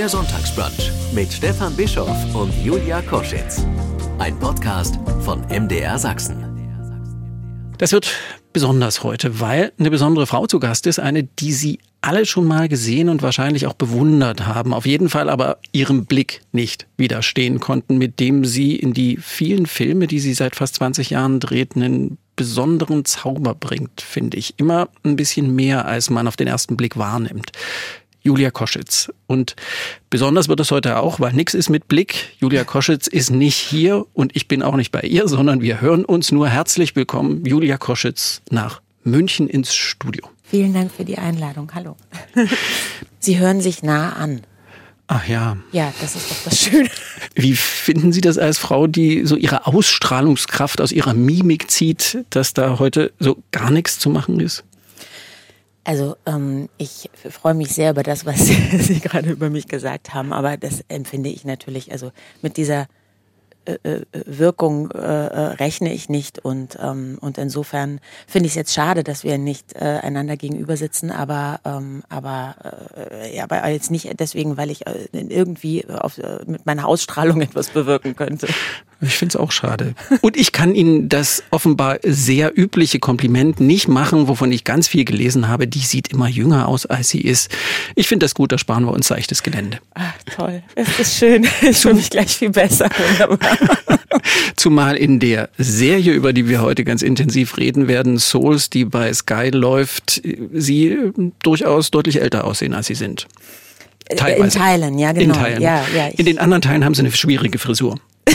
Der Sonntagsbrunch mit Stefan Bischoff und Julia Koschitz. Ein Podcast von MDR Sachsen. Das wird besonders heute, weil eine besondere Frau zu Gast ist, eine, die Sie alle schon mal gesehen und wahrscheinlich auch bewundert haben, auf jeden Fall aber ihrem Blick nicht widerstehen konnten, mit dem sie in die vielen Filme, die sie seit fast 20 Jahren dreht, einen besonderen Zauber bringt, finde ich. Immer ein bisschen mehr, als man auf den ersten Blick wahrnimmt. Julia Koschitz. Und besonders wird es heute auch, weil nichts ist mit Blick. Julia Koschitz ist nicht hier und ich bin auch nicht bei ihr, sondern wir hören uns nur herzlich willkommen, Julia Koschitz, nach München ins Studio. Vielen Dank für die Einladung. Hallo. Sie hören sich nah an. Ach ja. Ja, das ist doch das Schöne. Wie finden Sie das als Frau, die so ihre Ausstrahlungskraft aus ihrer Mimik zieht, dass da heute so gar nichts zu machen ist? Also ähm, ich freue mich sehr über das, was Sie, gerade über mich gesagt haben, aber das empfinde ich natürlich, also mit dieser äh, äh, Wirkung äh, äh, rechne ich nicht und ähm, und insofern finde ich es jetzt schade, dass wir nicht äh, einander gegenüber sitzen, aber ähm, aber äh, ja, aber jetzt nicht deswegen, weil ich äh, irgendwie auf, mit meiner Ausstrahlung etwas bewirken könnte. Ich finde es auch schade. Und ich kann Ihnen das offenbar sehr übliche Kompliment nicht machen, wovon ich ganz viel gelesen habe. Die sieht immer jünger aus, als sie ist. Ich finde das gut, da sparen wir uns seichtes Gelände. Ach, toll. Es ist schön. Ich fühle mich gleich viel besser. Wunderbar. Zumal in der Serie, über die wir heute ganz intensiv reden werden, Souls, die bei Sky läuft, Sie durchaus deutlich älter aussehen, als Sie sind. Teilweise. In Teilen, ja, genau. In Teilen. Ja, ja, in den anderen Teilen haben Sie eine schwierige Frisur.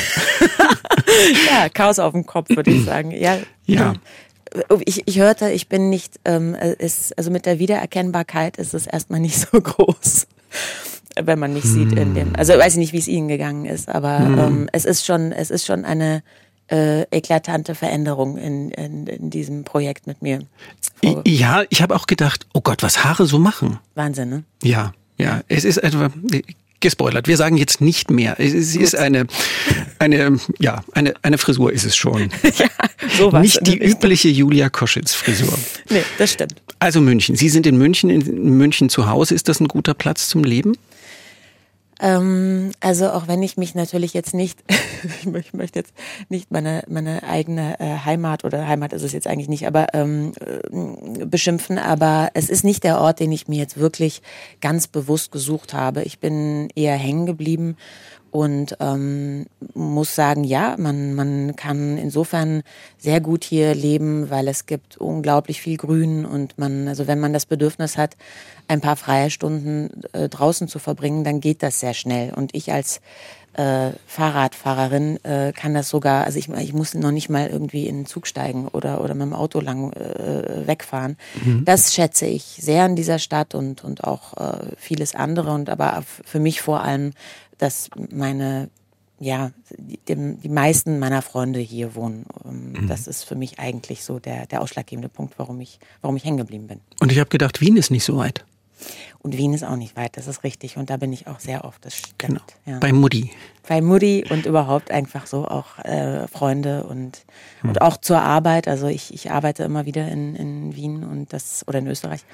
ja, Chaos auf dem Kopf, würde ich sagen. Ja. Ja. Ich, ich hörte, ich bin nicht, ähm, ist, also mit der Wiedererkennbarkeit ist es erstmal nicht so groß. Wenn man mich sieht in dem, also weiß ich nicht, wie es Ihnen gegangen ist, aber ähm, es ist schon, es ist schon eine äh, eklatante Veränderung in, in, in diesem Projekt mit mir. Oh, Ja, ich habe auch gedacht, oh Gott, was Haare so machen. Wahnsinn, ne? Ja, ja. Es ist etwa gespoilert. Wir sagen jetzt nicht mehr. Es ist, ist eine, eine, ja, eine, eine Frisur ist es schon. ja, sowas. Nicht die übliche Julia Koschitz-Frisur. Nee, das stimmt. Also München. Sie sind in München, in München zu Hause. Ist das ein guter Platz zum Leben? Ähm, also auch wenn ich mich natürlich jetzt nicht, ich mö- ich möchte jetzt nicht meine, meine eigene äh, Heimat oder Heimat ist es jetzt eigentlich nicht, aber ähm, äh, beschimpfen, aber es ist nicht der Ort, den ich mir jetzt wirklich ganz bewusst gesucht habe. Ich bin eher hängen geblieben und ähm, muss sagen, ja, man, man kann insofern sehr gut hier leben, weil es gibt unglaublich viel Grün und man, also wenn man das Bedürfnis hat, ein paar freie Stunden äh, draußen zu verbringen, dann geht das sehr schnell. Und ich als äh, Fahrradfahrerin äh, kann das sogar, also ich, ich muss noch nicht mal irgendwie in den Zug steigen oder, oder mit dem Auto lang äh, wegfahren. Das schätze ich sehr an dieser Stadt und, und auch äh, vieles andere und aber für mich vor allem, dass meine ja, die, die meisten meiner Freunde hier wohnen. Ähm, Das ist für mich eigentlich so der, der ausschlaggebende Punkt, warum ich, warum ich hängen geblieben bin. Und ich habe gedacht, Wien ist nicht so weit. Und Wien ist auch nicht weit, das ist richtig. Und da bin ich auch sehr oft, das stimmt. Genau. Ja. Bei Mutti. Bei Mutti und überhaupt einfach so auch äh, Freunde und, und auch zur Arbeit. Also ich, ich arbeite immer wieder in, in Wien und das oder in Österreich.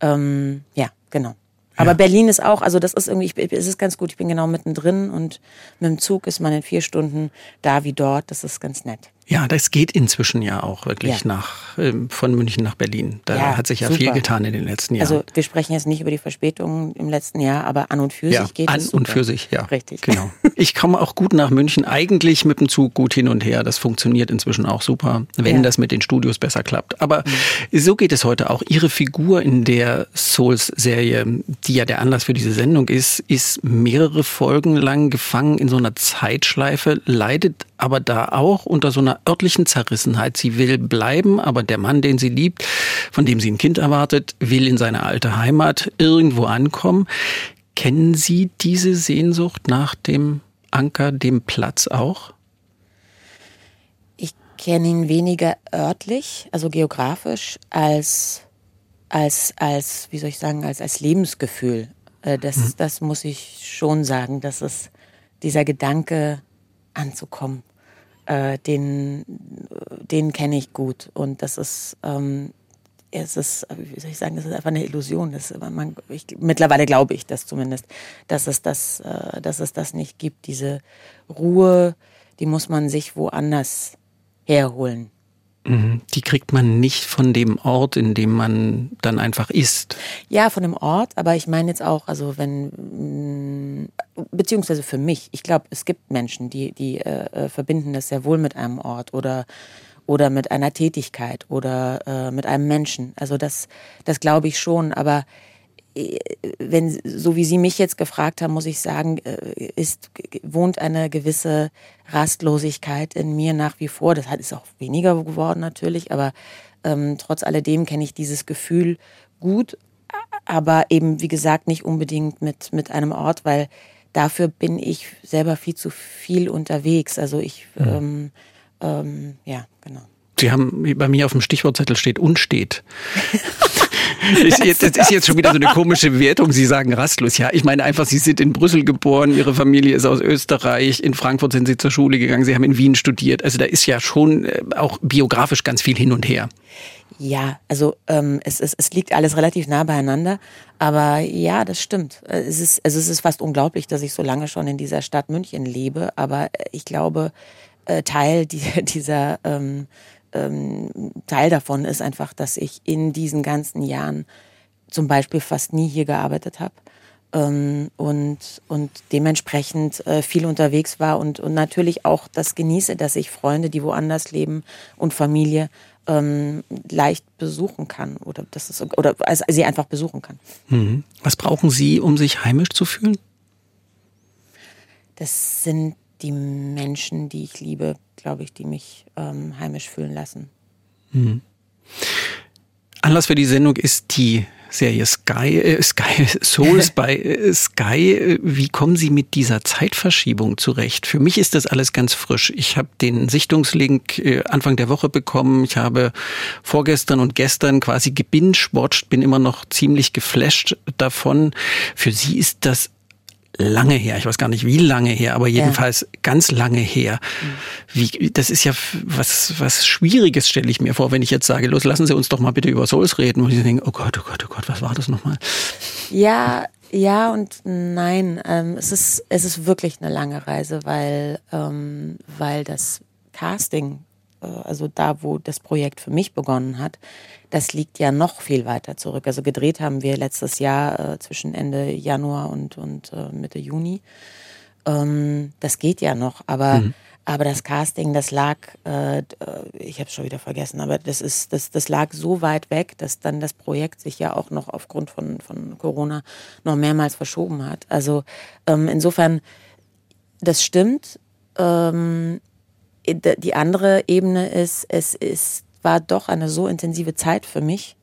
Ähm, ja, genau. Aber Berlin ist auch, also das ist irgendwie, ich, es ist ganz gut, ich bin genau mittendrin und mit dem Zug ist man in vier Stunden da wie dort, das ist ganz nett. Ja, das geht inzwischen ja auch wirklich Ja. nach ähm, von München nach Berlin. Da Ja, hat sich ja super. viel getan in den letzten Jahren. Also wir sprechen jetzt nicht über die Verspätungen im letzten Jahr, aber an und für ja, sich geht an es und super. für sich, ja. Richtig. Genau. Ich komme auch gut nach München, eigentlich mit dem Zug gut hin und her. Das funktioniert inzwischen auch super, wenn das mit den Studios besser klappt. Aber so geht es heute auch. Ihre Figur in der Souls-Serie, die ja der Anlass für diese Sendung ist, ist mehrere Folgen lang gefangen in so einer Zeitschleife, leidet aber da auch unter so einer örtlichen Zerrissenheit. Sie will bleiben, aber der Mann, den sie liebt, von dem sie ein Kind erwartet, will in seine alte Heimat irgendwo ankommen. Kennen Sie diese Sehnsucht nach dem Anker, dem Platz auch? Ich kenne ihn weniger örtlich, also geografisch, als, als, als wie soll ich sagen, als, als Lebensgefühl. Äh, Das, das muss ich schon sagen, dass es dieser Gedanke anzukommen, äh, den, den kenne ich gut. Und das ist, ähm, es ist, wie soll ich sagen, das ist einfach eine Illusion. Das, man, ich, mittlerweile glaube ich das zumindest, dass es das, äh, dass es das nicht gibt. Diese Ruhe, die muss man sich woanders herholen. Mhm. Die kriegt man nicht von dem Ort, in dem man dann einfach ist. Ja, von dem Ort, aber ich meine jetzt auch, also wenn, mm, beziehungsweise für mich, ich glaube, es gibt Menschen, die, die äh, äh, verbinden das sehr wohl mit einem Ort oder oder mit einer Tätigkeit oder äh, mit einem Menschen. Also das, das glaube ich schon. Aber wenn, so wie Sie mich jetzt gefragt haben, muss ich sagen, äh, ist, wohnt eine gewisse Rastlosigkeit in mir nach wie vor. Das ist auch weniger geworden natürlich, aber ähm, trotz alledem kenne ich dieses Gefühl gut, aber eben, wie gesagt, nicht unbedingt mit, mit einem Ort, weil dafür bin ich selber viel zu viel unterwegs. Also ich, mhm. ähm, ähm, ja, genau. Sie haben, bei mir auf dem Stichwortzettel steht unstet. ist jetzt, das ist jetzt schon wieder so eine komische Wertung. Sie sagen rastlos. Ja, ich meine einfach, Sie sind in Brüssel geboren, Ihre Familie ist aus Österreich, in Frankfurt sind Sie zur Schule gegangen, Sie haben in Wien studiert. Also da ist ja schon äh, auch biografisch ganz viel hin und her. Ja, also ähm, es, es, es liegt alles relativ nah beieinander, aber ja, das stimmt. Äh, es ist, also es ist fast unglaublich, dass ich so lange schon in dieser Stadt München lebe, aber ich glaube, äh, Teil dieser ähm, ähm, Teil davon ist einfach, dass ich in diesen ganzen Jahren zum Beispiel fast nie hier gearbeitet habe. Ähm, und, und dementsprechend äh, viel unterwegs war und, und natürlich auch das genieße, dass ich Freunde, die woanders leben und Familie ähm, leicht besuchen kann oder das ist oder also sie einfach besuchen kann. Mhm. Was brauchen Sie, um sich heimisch zu fühlen? Das sind die Menschen, die ich liebe, glaube ich, die mich ähm, heimisch fühlen lassen. Mhm. Anlass für die Sendung ist die Serie Sky, äh, Sky Souls bei äh, Sky. Wie kommen Sie mit dieser Zeitverschiebung zurecht? Für mich ist das alles ganz frisch. Ich habe den Sichtungslink äh, Anfang der Woche bekommen. Ich habe vorgestern und gestern quasi gebingewatcht, bin immer noch ziemlich geflasht davon. Für Sie ist das lange her. Ich weiß gar nicht, wie lange her, aber jedenfalls ja. ganz lange her. Wie, das ist ja was, was Schwieriges, stelle ich mir vor, wenn ich jetzt sage, los, lassen Sie uns doch mal bitte über Souls reden. Und ich denke, oh Gott, oh Gott, oh Gott, was war das nochmal? Ja, ja und nein. Ähm, es, ist, es ist wirklich eine lange Reise, weil, ähm, weil das Casting äh, also da, wo das Projekt für mich begonnen hat, das liegt ja noch viel weiter zurück. Also gedreht haben wir letztes Jahr äh, zwischen Ende Januar und, und äh, Mitte Juni. Ähm, das geht ja noch, aber, mhm. aber das Casting, das lag, äh, äh ich habe es schon wieder vergessen, aber das, ist, das, das lag so weit weg, dass dann das Projekt sich ja auch noch aufgrund von, von Corona noch mehrmals verschoben hat. Also ähm, insofern, das stimmt. Ähm, die andere Ebene ist, es ist, war doch eine so intensive Zeit für mich,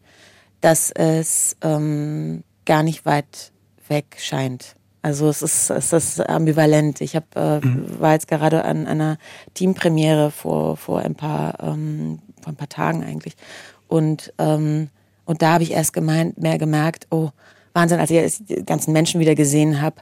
dass es ähm, gar nicht weit weg scheint. Also es ist, es ist ambivalent. Ich hab, äh, mhm. war jetzt gerade an einer Teampremiere vor, vor, ein paar, ähm, vor ein paar Tagen eigentlich. Und, ähm, und da habe ich erst gemeint, mehr gemerkt, oh, Wahnsinn, als ich die ganzen Menschen wieder gesehen habe,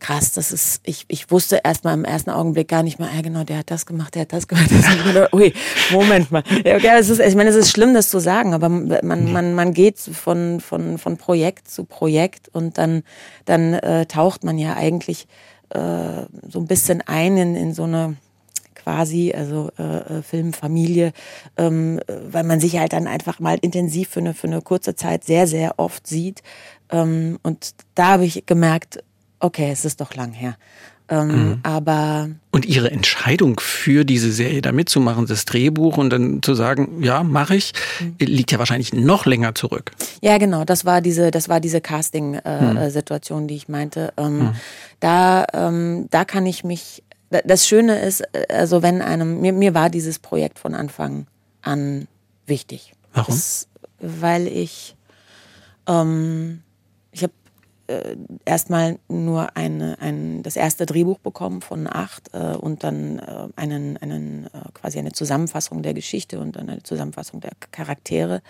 krass, das ist, ich, ich wusste erst mal im ersten Augenblick gar nicht mal, ja genau, der hat das gemacht, der hat das gemacht. Das gemacht. Ui, Moment mal. Ja, okay, es ist, ich meine, es ist schlimm, das zu sagen, aber man, man, man geht von, von, von Projekt zu Projekt und dann, dann äh, taucht man ja eigentlich äh, so ein bisschen ein in, in so eine quasi, also äh, äh Filmfamilie, ähm, weil man sich halt dann einfach mal intensiv für eine, für eine kurze Zeit sehr, sehr oft sieht. Ähm, und da habe ich gemerkt, okay, es ist doch lang her. Ähm, mhm. Aber und Ihre Entscheidung für diese Serie da mitzumachen, das Drehbuch und dann zu sagen, ja, mache ich, mhm. liegt ja wahrscheinlich noch länger zurück. Ja, genau. Das war diese, das war diese Casting-Situation, äh, mhm. die ich meinte. Ähm, mhm. Da, ähm, da kann ich mich. Das Schöne ist, also wenn einem mir, mir war dieses Projekt von Anfang an wichtig. Warum? Das, weil ich ähm, ich habe äh, erstmal nur eine, ein, das erste Drehbuch bekommen von acht äh, und dann äh, einen, einen, äh, quasi eine Zusammenfassung der Geschichte und eine Zusammenfassung der Charaktere.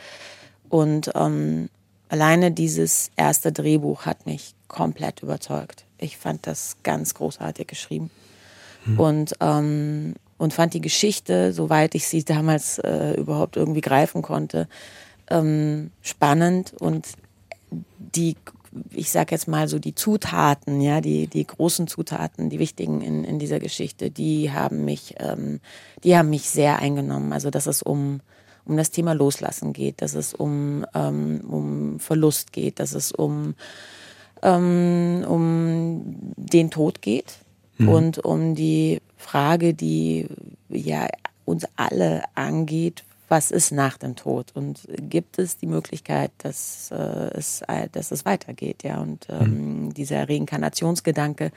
Und ähm, alleine dieses erste Drehbuch hat mich komplett überzeugt. Ich fand das ganz großartig geschrieben. Hm. Und, ähm, und fand die Geschichte, soweit ich sie damals äh, überhaupt irgendwie greifen konnte, ähm, spannend und die ich sage jetzt mal so die Zutaten, ja, die, die großen Zutaten, die wichtigen in, in dieser Geschichte, die haben mich, ähm, die haben mich sehr eingenommen. Also dass es um, um das Thema Loslassen geht, dass es um, ähm, um Verlust geht, dass es um, ähm, um den Tod geht mhm. und um die Frage, die ja uns alle angeht, was ist nach dem Tod und gibt es die Möglichkeit, dass, äh, es, dass es weitergeht, ja. Und ähm, mhm. dieser Reinkarnationsgedanke,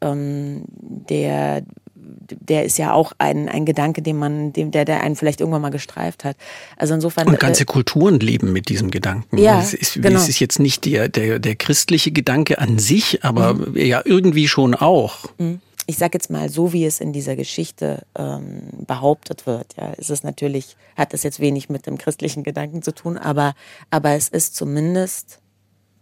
ähm, der, der ist ja auch ein, ein Gedanke, den man, dem, der, der einen vielleicht irgendwann mal gestreift hat. Also insofern. Und ganze äh, Kulturen leben mit diesem Gedanken. Ja, es ist, genau. es ist jetzt nicht der, der, der christliche Gedanke an sich, aber mhm. ja irgendwie schon auch. Mhm ich sage jetzt mal, so wie es in dieser Geschichte ähm, behauptet wird, ja, ist es natürlich, hat es jetzt wenig mit dem christlichen Gedanken zu tun, aber, aber es ist zumindest,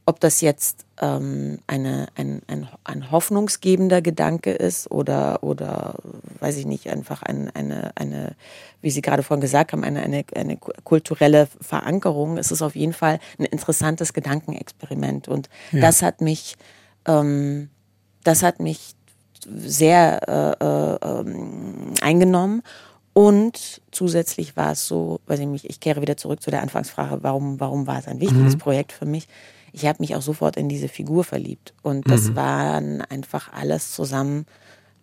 ob das jetzt ähm, eine, ein, ein, ein hoffnungsgebender Gedanke ist oder, oder weiß ich nicht, einfach ein, eine, eine, wie Sie gerade vorhin gesagt haben, eine, eine, eine kulturelle Verankerung, es ist auf jeden Fall ein interessantes Gedankenexperiment. Und ja. das hat mich, ähm, das hat mich sehr äh, äh, ähm, eingenommen. Und zusätzlich war es so, weiß ich nicht, ich kehre wieder zurück zu der Anfangsfrage, warum, warum war es ein wichtiges mhm. Projekt für mich? Ich habe mich auch sofort in diese Figur verliebt. Und das mhm. waren einfach alles zusammen,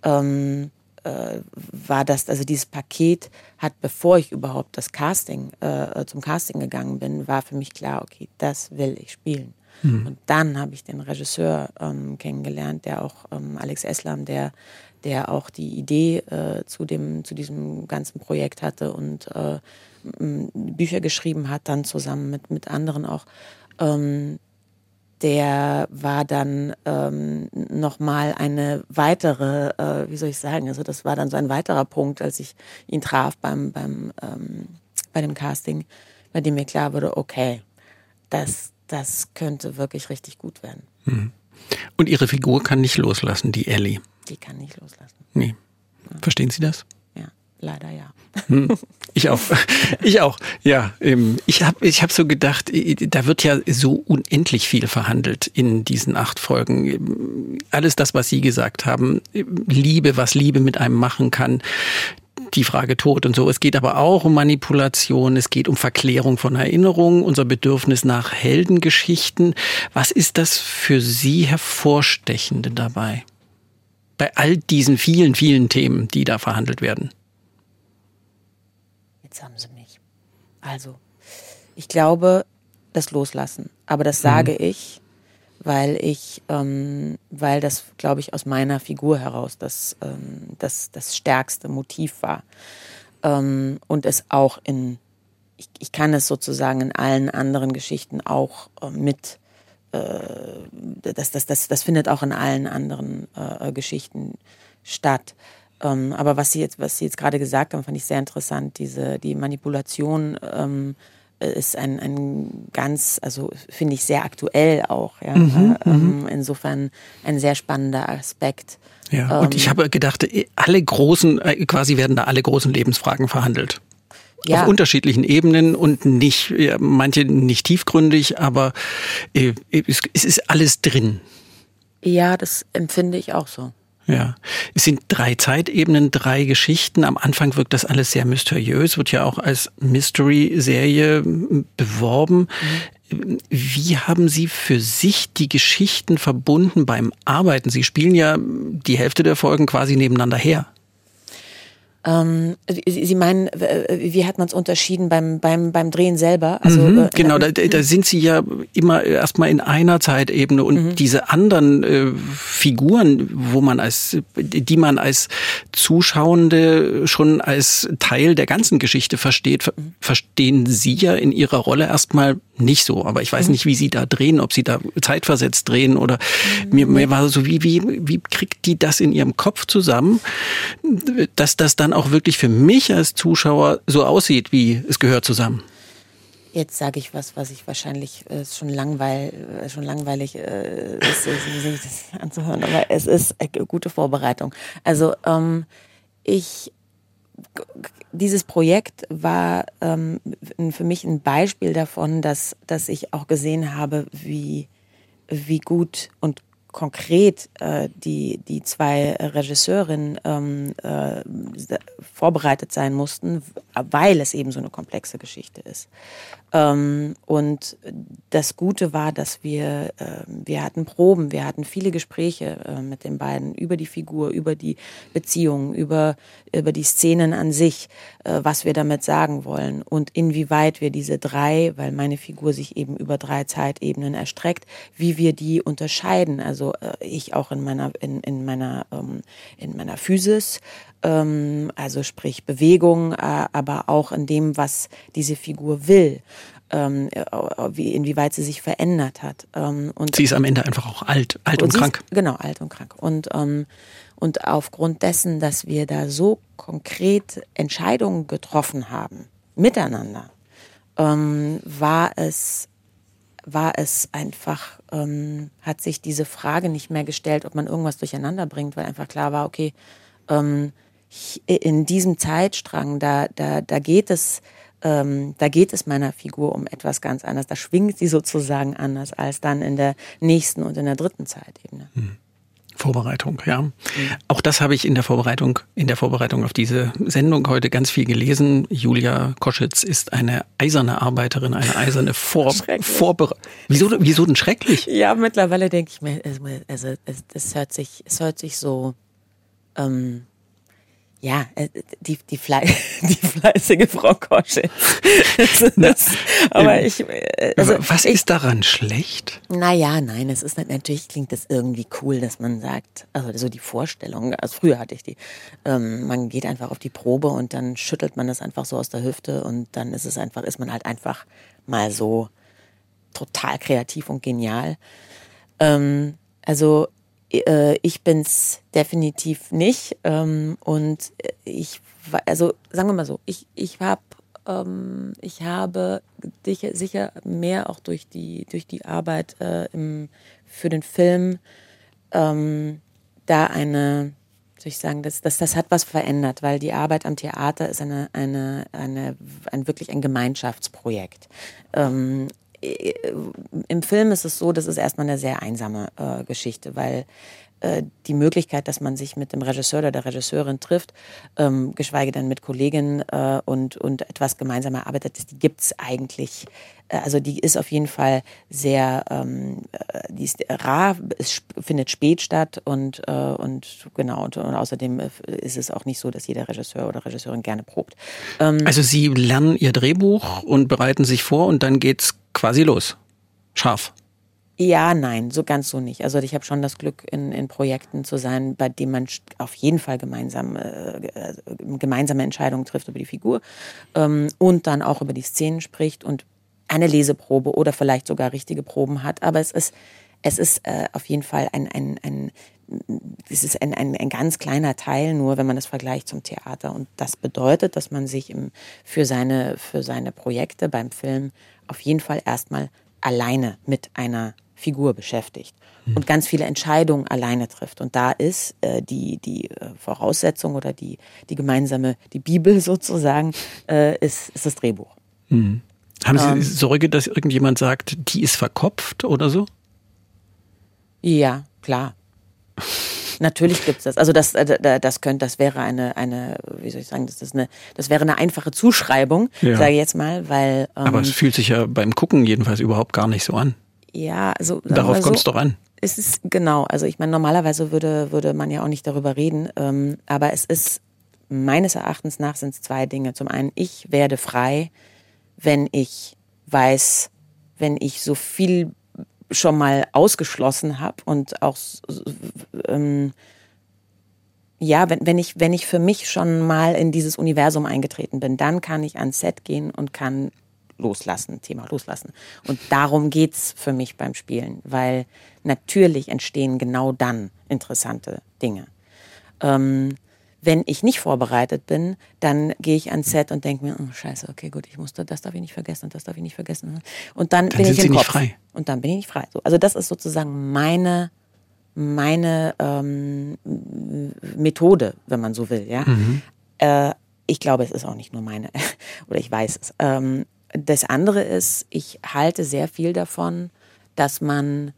ähm, äh, war das, also dieses Paket hat, bevor ich überhaupt das Casting, äh, zum Casting gegangen bin, war für mich klar, okay, das will ich spielen. Mhm. Und dann habe ich den Regisseur ähm, kennengelernt, der auch ähm, Alex Eslam, der, der auch die Idee äh, zu, dem, zu diesem ganzen Projekt hatte und äh, Bücher geschrieben hat, dann zusammen mit, mit anderen auch. Ähm, der war dann ähm, nochmal eine weitere, äh, wie soll ich sagen, also das war dann so ein weiterer Punkt, als ich ihn traf beim, beim, ähm, bei dem Casting, bei dem mir klar wurde, okay, das, das könnte wirklich richtig gut werden. Mhm. Und Ihre Figur kann nicht loslassen, die Ellie. Die kann nicht loslassen. Nee. Ja. Verstehen Sie das? Ja, leider ja. Hm. Ich auch. Ich auch. Ja, ähm, ich habe ich hab so gedacht, da wird ja so unendlich viel verhandelt in diesen acht Folgen. Alles das, was Sie gesagt haben, Liebe, was Liebe mit einem machen kann, die Frage Tod und so. Es geht aber auch um Manipulation, es geht um Verklärung von Erinnerungen, unser Bedürfnis nach Heldengeschichten. Was ist das für Sie hervorstechende dabei? Bei all diesen vielen, vielen Themen, die da verhandelt werden. Jetzt haben Sie mich. Also, ich glaube, das Loslassen. Aber das sage mhm. ich, weil ich, ähm, weil das, glaube ich, aus meiner Figur heraus das, ähm, das, das stärkste Motiv war. Ähm, und es auch in, ich, ich kann es sozusagen in allen anderen Geschichten auch äh, mit, äh, das, das, das, das findet auch in allen anderen äh, Geschichten statt. Ähm, aber was Sie jetzt, was Sie jetzt gerade gesagt haben, fand ich sehr interessant, diese, die Manipulation, ähm, ist ein, ein ganz, also finde ich sehr aktuell auch. Ja. Mhm, ähm, mhm. insofern ein sehr spannender Aspekt. Ja, und ich ähm, habe gedacht, alle großen, äh, quasi werden da alle großen Lebensfragen verhandelt. Ja. Auf unterschiedlichen Ebenen und nicht, manche nicht tiefgründig, aber äh, es ist alles drin. Ja, das empfinde ich auch so. Ja, es sind drei Zeitebenen, drei Geschichten. Am Anfang wirkt das alles sehr mysteriös, wird ja auch als Mystery-Serie beworben. Mhm. Wie haben Sie für sich die Geschichten verbunden beim Arbeiten? Sie spielen ja die Hälfte der Folgen quasi nebeneinander her. Ähm, Sie meinen, wie hat man es unterschieden beim, beim, beim Drehen selber? Also, mhm, äh, genau, da, da sind Sie ja immer erstmal in einer Zeitebene und mhm. diese anderen äh, Figuren, wo man als, die man als Zuschauende schon als Teil der ganzen Geschichte versteht, ver mhm. verstehen Sie ja in Ihrer Rolle erstmal nicht so. Aber ich weiß mhm. nicht, wie Sie da drehen, ob Sie da zeitversetzt drehen oder mhm. mir, mir war so, wie, wie, wie kriegt die das in ihrem Kopf zusammen, dass das dann auch wirklich für mich als Zuschauer so aussieht, wie es gehört zusammen. Jetzt sage ich was, was ich wahrscheinlich äh, schon, langweil, äh, schon langweilig äh, ist, sich das anzuhören, aber es ist äh, gute Vorbereitung. Also ähm, ich dieses Projekt war ähm, für mich ein Beispiel davon, dass, dass ich auch gesehen habe, wie, wie gut und konkret äh, die, die zwei Regisseurinnen ähm, äh, vorbereitet sein mussten, weil es eben so eine komplexe Geschichte ist. Ähm, und das Gute war, dass wir, äh, wir hatten Proben, wir hatten viele Gespräche äh, mit den beiden über die Figur, über die Beziehungen, über, über die Szenen an sich, äh, was wir damit sagen wollen und inwieweit wir diese drei, weil meine Figur sich eben über drei Zeitebenen erstreckt, wie wir die unterscheiden. Also äh, ich auch in meiner, in, in meiner, ähm, in meiner Physis, ähm, also sprich Bewegung, äh, aber auch in dem, was diese Figur will. Ähm, äh, wie, inwieweit sie sich verändert hat. Ähm, und sie ist am Ende einfach auch alt, alt und, und krank. Ist, genau, alt und krank. Und, ähm, und aufgrund dessen, dass wir da so konkret Entscheidungen getroffen haben, miteinander, ähm, war es war es einfach, ähm, hat sich diese Frage nicht mehr gestellt, ob man irgendwas durcheinander bringt, weil einfach klar war, okay, ähm, in diesem Zeitstrang, da, da, da geht es, ähm, da geht es meiner Figur um etwas ganz anderes. Da schwingt sie sozusagen anders als dann in der nächsten und in der dritten Zeitebene. Hm. Vorbereitung, ja. Mhm. Auch das habe ich in der Vorbereitung, in der Vorbereitung auf diese Sendung heute ganz viel gelesen. Julia Koschitz ist eine eiserne Arbeiterin, eine eiserne Vor Vorbereitung. Wieso, wieso denn schrecklich? Ja, mittlerweile denke ich mir, also es, es, hört sich, es hört sich so ähm, ja, äh, die, die, Fle die fleißige Frau Kosche. aber ich, äh, also Was ist daran schlecht? Naja, nein, es ist natürlich klingt das irgendwie cool, dass man sagt, also so die Vorstellung, also früher hatte ich die, ähm, man geht einfach auf die Probe und dann schüttelt man das einfach so aus der Hüfte und dann ist es einfach, ist man halt einfach mal so total kreativ und genial. Ähm, also äh, ich bin's definitiv nicht. Ähm, und ich, also sagen wir mal so, ich, ich habe ähm, ich habe dich sicher mehr auch durch die, durch die Arbeit äh, im, für den Film ähm, da eine, soll ich sagen, das, das, das hat was verändert, weil die Arbeit am Theater ist eine, eine, eine, ein wirklich ein Gemeinschaftsprojekt. Ähm, im Film ist es so, das ist erstmal eine sehr einsame äh, Geschichte, weil äh, die Möglichkeit, dass man sich mit dem Regisseur oder der Regisseurin trifft, ähm, geschweige denn mit Kolleginnen äh, und, und etwas gemeinsam erarbeitet, die gibt's eigentlich. Äh, also die ist auf jeden Fall sehr, ähm, äh, die ist rar, es findet spät statt und, und genau, und, und außerdem ist es auch nicht so, dass jeder Regisseur oder Regisseurin gerne probt. Ähm, also Sie lernen Ihr Drehbuch und bereiten sich vor und dann geht's quasi los. Scharf. Ja, nein, so ganz so nicht. Also ich habe schon das Glück, in, in Projekten zu sein, bei denen man auf jeden Fall gemeinsam, äh, gemeinsame Entscheidungen trifft über die Figur ähm, und dann auch über die Szenen spricht und eine Leseprobe oder vielleicht sogar richtige Proben hat. Aber es ist, es ist äh, auf jeden Fall ein, ein, ein es ist ein, ein, ein ganz kleiner Teil nur, wenn man das vergleicht zum Theater. Und das bedeutet, dass man sich im, für, seine, für seine Projekte beim Film auf jeden Fall erstmal alleine mit einer Figur beschäftigt hm. und ganz viele Entscheidungen alleine trifft. Und da ist äh, die, die äh, Voraussetzung oder die, die gemeinsame, die Bibel sozusagen, äh, ist, ist das Drehbuch. Hm. Haben Sie ähm, Sorge, dass irgendjemand sagt, die ist verkopft oder so? Ja, klar. Natürlich gibt es das. Also das, äh, das könnte, das wäre eine, eine, wie soll ich sagen, das ist eine, das wäre eine einfache Zuschreibung, ja. sage ich jetzt mal, weil. Ähm, Aber es fühlt sich ja beim Gucken jedenfalls überhaupt gar nicht so an. Ja, also darauf kommt es doch an. Es ist genau. Also ich meine, normalerweise würde würde man ja auch nicht darüber reden, ähm, aber es ist meines Erachtens nach sind es zwei Dinge. Zum einen, ich werde frei, wenn ich weiß, wenn ich so viel schon mal ausgeschlossen habe und auch ähm, ja, wenn, wenn ich wenn ich für mich schon mal in dieses Universum eingetreten bin, dann kann ich ans Set gehen und kann loslassen, Thema loslassen. Und darum geht's für mich beim Spielen, weil natürlich entstehen genau dann interessante Dinge. Ähm, wenn ich nicht vorbereitet bin, dann gehe ich ans Set und denke mir, oh, scheiße, okay, gut, ich musste, das darf ich nicht vergessen und das darf ich nicht vergessen. Und dann, dann bin ich im Kopf. frei. Und dann bin ich nicht frei. Also das ist sozusagen meine meine ähm, Methode, wenn man so will. Ja. Mhm. Äh, ich glaube, es ist auch nicht nur meine, oder ich weiß es. Ähm, das andere ist, ich halte sehr viel davon, dass man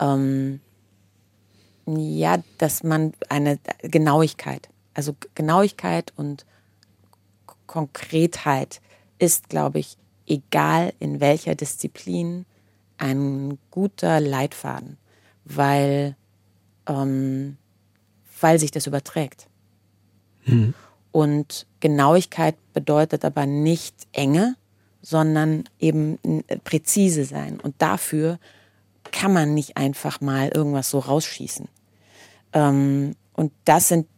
ähm, ja, dass man eine Genauigkeit, also Genauigkeit und Konkretheit ist, glaube ich, egal in welcher Disziplin, ein guter Leitfaden, weil, ähm, weil sich das überträgt. Mhm. Und Genauigkeit bedeutet aber nicht Enge, sondern eben präzise sein. Und dafür kann man nicht einfach mal irgendwas so rausschießen. Ähm, und das sind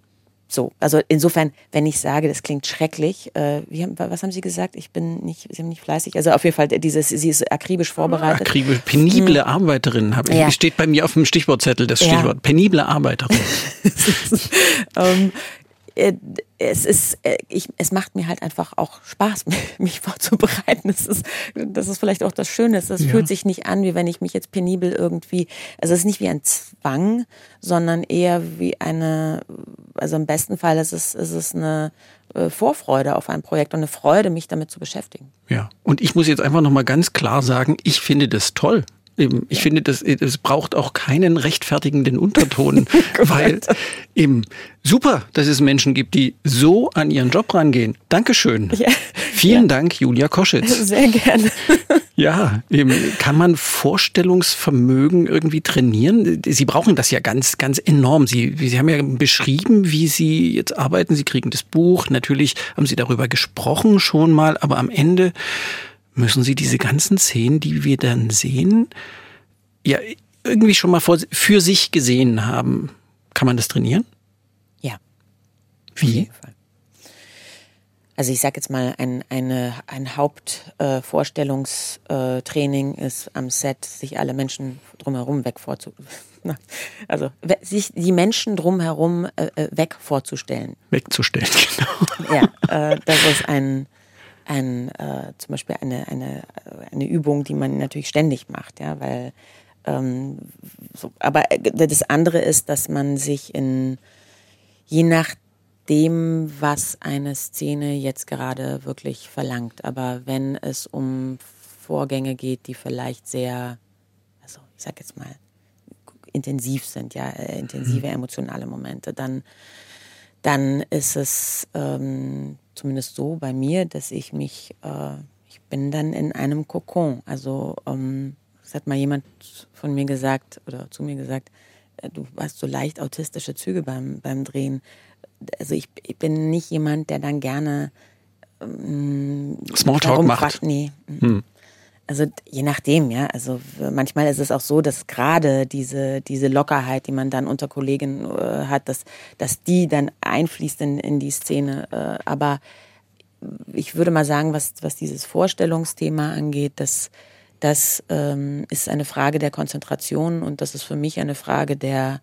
so, also insofern, wenn ich sage, das klingt schrecklich, äh, wie haben, was haben Sie gesagt? Ich bin nicht, Sie haben nicht fleißig. Also auf jeden Fall, dieses, sie ist akribisch vorbereitet. Akribisch, penible hm. Arbeiterin habe ich. Ja. Steht bei mir auf dem Stichwortzettel das Stichwort. Ja. Penible Arbeiterin. ähm, äh, es ist, äh, ich, es macht mir halt einfach auch Spaß, mich vorzubereiten. Das ist, das ist vielleicht auch das Schöne. Es ja. fühlt sich nicht an, wie wenn ich mich jetzt penibel irgendwie, also es ist nicht wie ein Zwang, sondern eher wie eine, also im besten Fall ist es, ist es eine äh, Vorfreude auf ein Projekt und eine Freude, mich damit zu beschäftigen. Ja, und ich muss jetzt einfach nochmal ganz klar sagen, ich finde das toll, Eben, ich finde, das, es braucht auch keinen rechtfertigenden Unterton, weil eben super, dass es Menschen gibt, die so an ihren Job rangehen. Dankeschön. Ja. Vielen ja. Dank, Julia Koschitz. Sehr gerne. Ja, eben kann man Vorstellungsvermögen irgendwie trainieren? Sie brauchen das ja ganz, ganz enorm. Sie, Sie haben ja beschrieben, wie Sie jetzt arbeiten. Sie kriegen das Buch. Natürlich haben Sie darüber gesprochen schon mal, aber am Ende müssen Sie diese ganzen Szenen, die wir dann sehen, ja irgendwie schon mal vor, für sich gesehen haben. Kann man das trainieren? Ja. Wie? Also ich sage jetzt mal, ein, eine, ein Hauptvorstellungstraining äh, ist am Set, sich alle Menschen drumherum weg vorzustellen. Also sich die Menschen drumherum äh, äh, weg vorzustellen. Wegzustellen, genau. Ja, äh, das ist ein ein, äh, zum Beispiel eine, eine, eine Übung, die man natürlich ständig macht, ja, weil ähm, so, aber das andere ist, dass man sich in je nachdem, was eine Szene jetzt gerade wirklich verlangt, aber wenn es um Vorgänge geht, die vielleicht sehr, also ich sag jetzt mal, intensiv sind, ja, äh, intensive mhm. emotionale Momente, dann dann ist es ähm, zumindest so bei mir, dass ich mich, äh, ich bin dann in einem Kokon. Also ähm, es hat mal jemand von mir gesagt oder zu mir gesagt, äh, du hast so leicht autistische Züge beim, beim Drehen. Also ich, ich bin nicht jemand, der dann gerne ähm, Smalltalk macht. Nee. Hm. Also je nachdem, ja. Also manchmal ist es auch so, dass gerade diese, diese Lockerheit, die man dann unter Kollegen äh, hat, dass, dass die dann einfließt in, in die Szene. Äh, aber ich würde mal sagen, was, was dieses Vorstellungsthema angeht, das, das ähm, ist eine Frage der Konzentration und das ist für mich eine Frage der,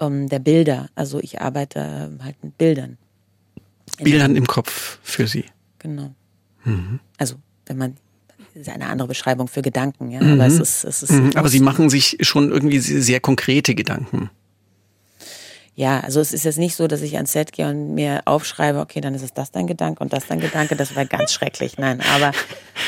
ähm, der Bilder. Also ich arbeite halt mit Bildern. Bildern im Kopf für Sie. Genau. Mhm. Also wenn man ist eine andere Beschreibung für Gedanken, ja. Aber mhm. es ist, es ist. Mhm. Aber Sie machen sich schon irgendwie sehr konkrete Gedanken. Ja, also es ist jetzt nicht so, dass ich ans Set gehe und mir aufschreibe, okay, dann ist es das dein Gedanke und das dein Gedanke. Das wäre ganz schrecklich. Nein, aber,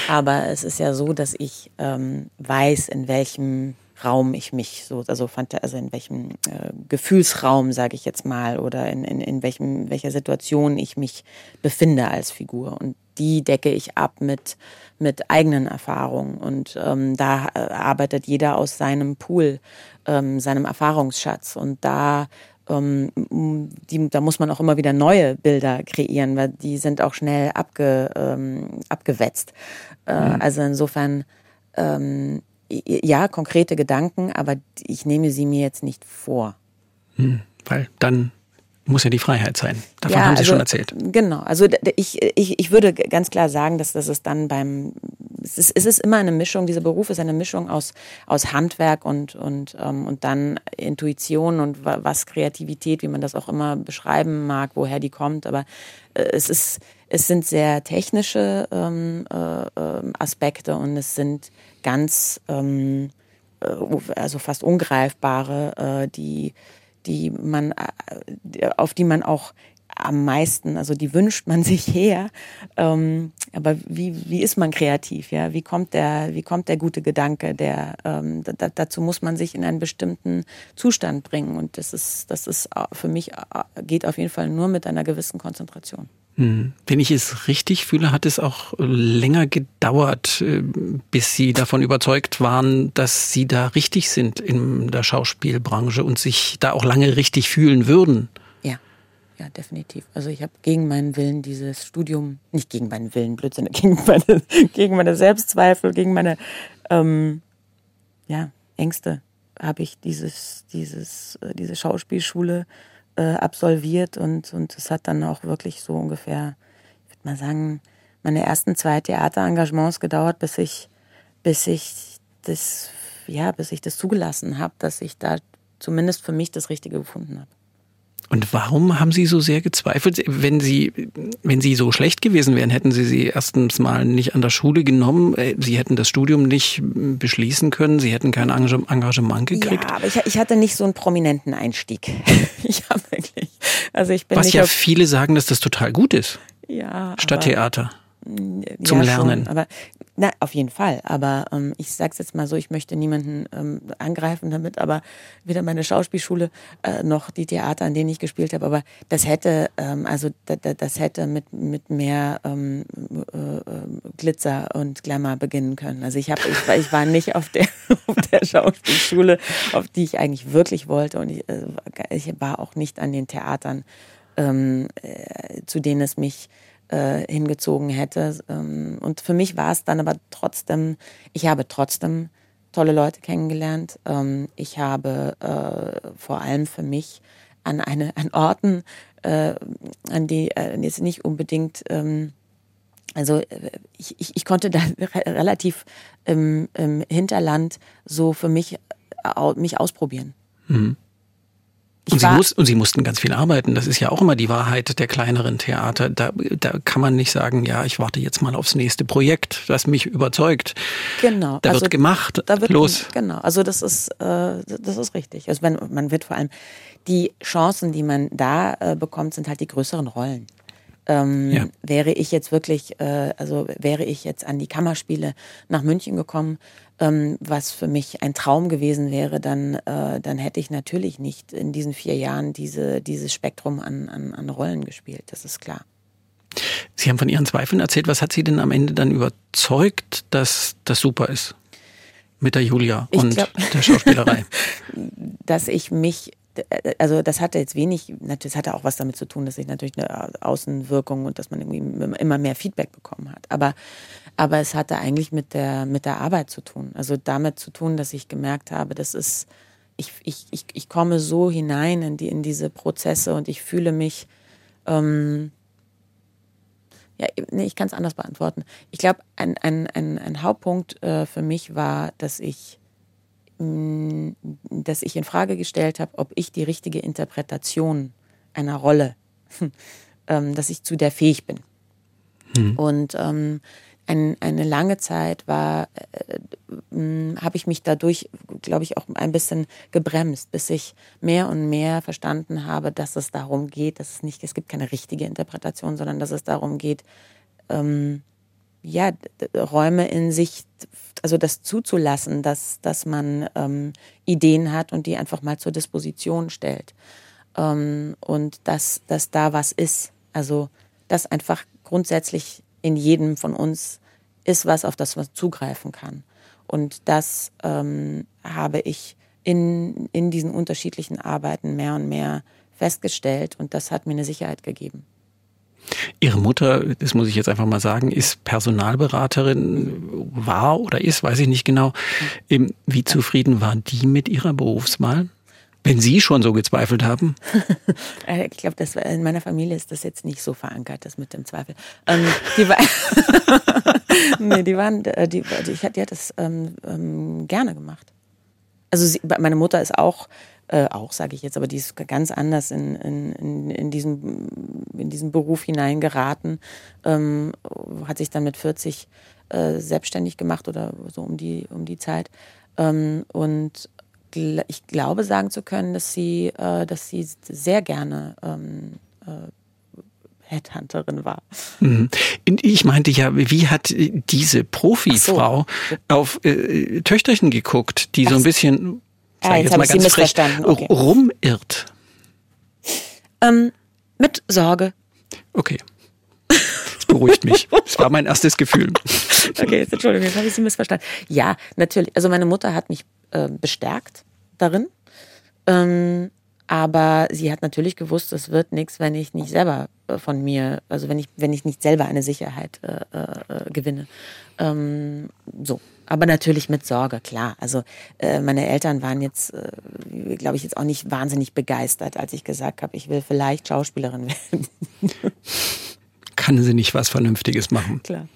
aber es ist ja so, dass ich ähm, weiß, in welchem Raum ich mich so, also, also in welchem äh, Gefühlsraum, sage ich jetzt mal, oder in, in, in welchem, welcher Situation ich mich befinde als Figur. Und die decke ich ab mit, mit eigenen Erfahrungen. Und ähm, da äh, arbeitet jeder aus seinem Pool, ähm, seinem Erfahrungsschatz. Und da ähm, die, da muss man auch immer wieder neue Bilder kreieren, weil die sind auch schnell abge, ähm, abgewetzt. Äh, mhm. Also insofern, ähm, ja, konkrete Gedanken, aber ich nehme sie mir jetzt nicht vor. Mhm, weil dann muss ja die Freiheit sein. Davon ja, haben Sie also, schon erzählt. Genau. Also ich, ich, ich würde ganz klar sagen, dass das ist dann beim, es ist, es ist immer eine Mischung, dieser Beruf ist eine Mischung aus, aus Handwerk und, und, ähm, und dann Intuition und was Kreativität, wie man das auch immer beschreiben mag, woher die kommt. Aber äh, es ist, es sind sehr technische ähm, äh, ähm, Aspekte und es sind ganz, ähm, äh, also fast ungreifbare, äh, die die man, äh, auf die man auch am meisten, also die wünscht man sich her. Ähm, aber wie, wie ist man kreativ? Ja, wie kommt der, wie kommt der gute Gedanke? Der ähm, da, dazu muss man sich in einen bestimmten Zustand bringen und das ist, das ist äh, für mich geht auf jeden Fall nur mit einer gewissen Konzentration. Wenn ich es richtig fühle, hat es auch länger gedauert, äh, bis Sie davon überzeugt waren, dass Sie da richtig sind in der Schauspielbranche und sich da auch lange richtig fühlen würden ja, definitiv. Also ich habe gegen meinen Willen dieses Studium, nicht gegen meinen Willen, Blödsinn, gegen meine, gegen meine Selbstzweifel, gegen meine ähm, ja, Ängste habe ich dieses, dieses, äh, diese Schauspielschule äh, absolviert und, und es hat dann auch wirklich so ungefähr, ich würde mal sagen, meine ersten zwei Theaterengagements gedauert, bis ich, bis ich das, ja, bis ich das zugelassen habe, dass ich da zumindest für mich das Richtige gefunden habe. Und warum haben Sie so sehr gezweifelt? Wenn Sie, wenn Sie so schlecht gewesen wären, hätten Sie sie erstens mal nicht an der Schule genommen. Äh, sie hätten das Studium nicht beschließen können. Sie hätten kein Engagement gekriegt. Ja, aber ich, ich hatte nicht so einen prominenten Einstieg. ich habe wirklich, also ich bin Was ja viele sagen, dass das total gut ist. Ja. Stadttheater. Zum ja, Lernen. Schon, aber na, auf jeden Fall. Aber ähm, ich sag's jetzt mal so, ich möchte niemanden ähm, angreifen damit, aber weder meine Schauspielschule äh, noch die Theater, an denen ich gespielt habe, aber das hätte, ähm, also da, da, das hätte mit, mit mehr ähm, äh, äh Glitzer und Glamour beginnen können. Also ich habe, ich, ich war nicht auf der, auf der Schauspielschule, auf die ich eigentlich wirklich wollte. Und ich, äh, ich war auch nicht an den Theatern, ähm, äh, zu denen es mich äh, hingezogen hätte. Ähm, und für mich war es dann aber trotzdem, ich habe trotzdem tolle Leute kennengelernt. Ähm, ich habe äh, vor allem für mich an eine an Orten, äh, an die äh, jetzt nicht unbedingt ähm, also äh, ich, ich, ich konnte da relativ im, im Hinterland so für mich mich ausprobieren. Mhm. Und sie, muss, und sie, mussten ganz viel arbeiten. Das ist ja auch immer die Wahrheit der kleineren Theater. Da, da kann man nicht sagen, ja, ich warte jetzt mal aufs nächste Projekt, das mich überzeugt. Genau. Da also, wird gemacht. Da wird los. Genau. Also das ist, äh, das ist richtig. Also wenn, man wird vor allem die Chancen, die man da äh, bekommt, sind halt die größeren Rollen. Ähm, ja. Wäre ich jetzt wirklich, äh, also wäre ich jetzt an die Kammerspiele nach München gekommen, ähm, was für mich ein Traum gewesen wäre, dann, äh, dann hätte ich natürlich nicht in diesen vier Jahren diese, dieses Spektrum an, an, an Rollen gespielt. Das ist klar. Sie haben von Ihren Zweifeln erzählt. Was hat Sie denn am Ende dann überzeugt, dass das super ist? Mit der Julia und glaub, der Schauspielerei. dass ich mich also das hatte jetzt wenig, das hatte auch was damit zu tun, dass ich natürlich eine Außenwirkung und dass man irgendwie immer mehr Feedback bekommen hat. Aber, aber es hatte eigentlich mit der, mit der Arbeit zu tun. Also damit zu tun, dass ich gemerkt habe, das ist, ich, ich, ich, ich komme so hinein in, die, in diese Prozesse und ich fühle mich, ähm, ja, nee, ich kann es anders beantworten. Ich glaube, ein, ein, ein, ein Hauptpunkt äh, für mich war, dass ich dass ich in Frage gestellt habe, ob ich die richtige Interpretation einer Rolle, ähm, dass ich zu der fähig bin. Mhm. Und ähm, ein, eine lange Zeit war, äh, äh, habe ich mich dadurch, glaube ich, auch ein bisschen gebremst, bis ich mehr und mehr verstanden habe, dass es darum geht, dass es nicht, es gibt keine richtige Interpretation, sondern dass es darum geht, ähm, ja, Räume in sich, also das zuzulassen, dass, dass man ähm, Ideen hat und die einfach mal zur Disposition stellt. Ähm, und dass, dass da was ist. Also, dass einfach grundsätzlich in jedem von uns ist was, auf das man zugreifen kann. Und das ähm, habe ich in, in diesen unterschiedlichen Arbeiten mehr und mehr festgestellt und das hat mir eine Sicherheit gegeben. Ihre Mutter, das muss ich jetzt einfach mal sagen, ist Personalberaterin, war oder ist, weiß ich nicht genau. Wie zufrieden war die mit ihrer Berufswahl? Wenn Sie schon so gezweifelt haben? Äh, ich glaube, in meiner Familie ist das jetzt nicht so verankert, das mit dem Zweifel. Ähm, die, war nee, die waren, äh, die, die, die hat das ähm, ähm, gerne gemacht. Also sie, meine Mutter ist auch äh, auch sage ich jetzt, aber die ist ganz anders in, in, in, diesen, in diesen Beruf hineingeraten, ähm, hat sich dann mit 40 äh, selbstständig gemacht oder so um die, um die Zeit. Ähm, und ich glaube sagen zu können, dass sie, äh, dass sie sehr gerne ähm, äh, Headhunterin war. Mhm. Ich meinte ja, wie hat diese Profifrau so. auf äh, Töchterchen geguckt, die so ein bisschen, sag ah, jetzt, jetzt mal ganz frech, okay. rumirrt? Ähm, mit Sorge. Okay. Das beruhigt mich. Das war mein erstes Gefühl. Okay, jetzt, Entschuldigung, jetzt habe ich Sie missverstanden. Ja, natürlich. Also meine Mutter hat mich äh, bestärkt darin. Ähm, aber sie hat natürlich gewusst, es wird nichts, wenn ich nicht selber äh, von mir, also wenn ich, wenn ich nicht selber eine Sicherheit äh, äh, gewinne. Ähm, so. Aber natürlich mit Sorge, klar. Also äh, meine Eltern waren jetzt, äh, glaube ich, jetzt auch nicht wahnsinnig begeistert, als ich gesagt habe, ich will vielleicht Schauspielerin werden. Kann sie nicht was Vernünftiges machen? Klar.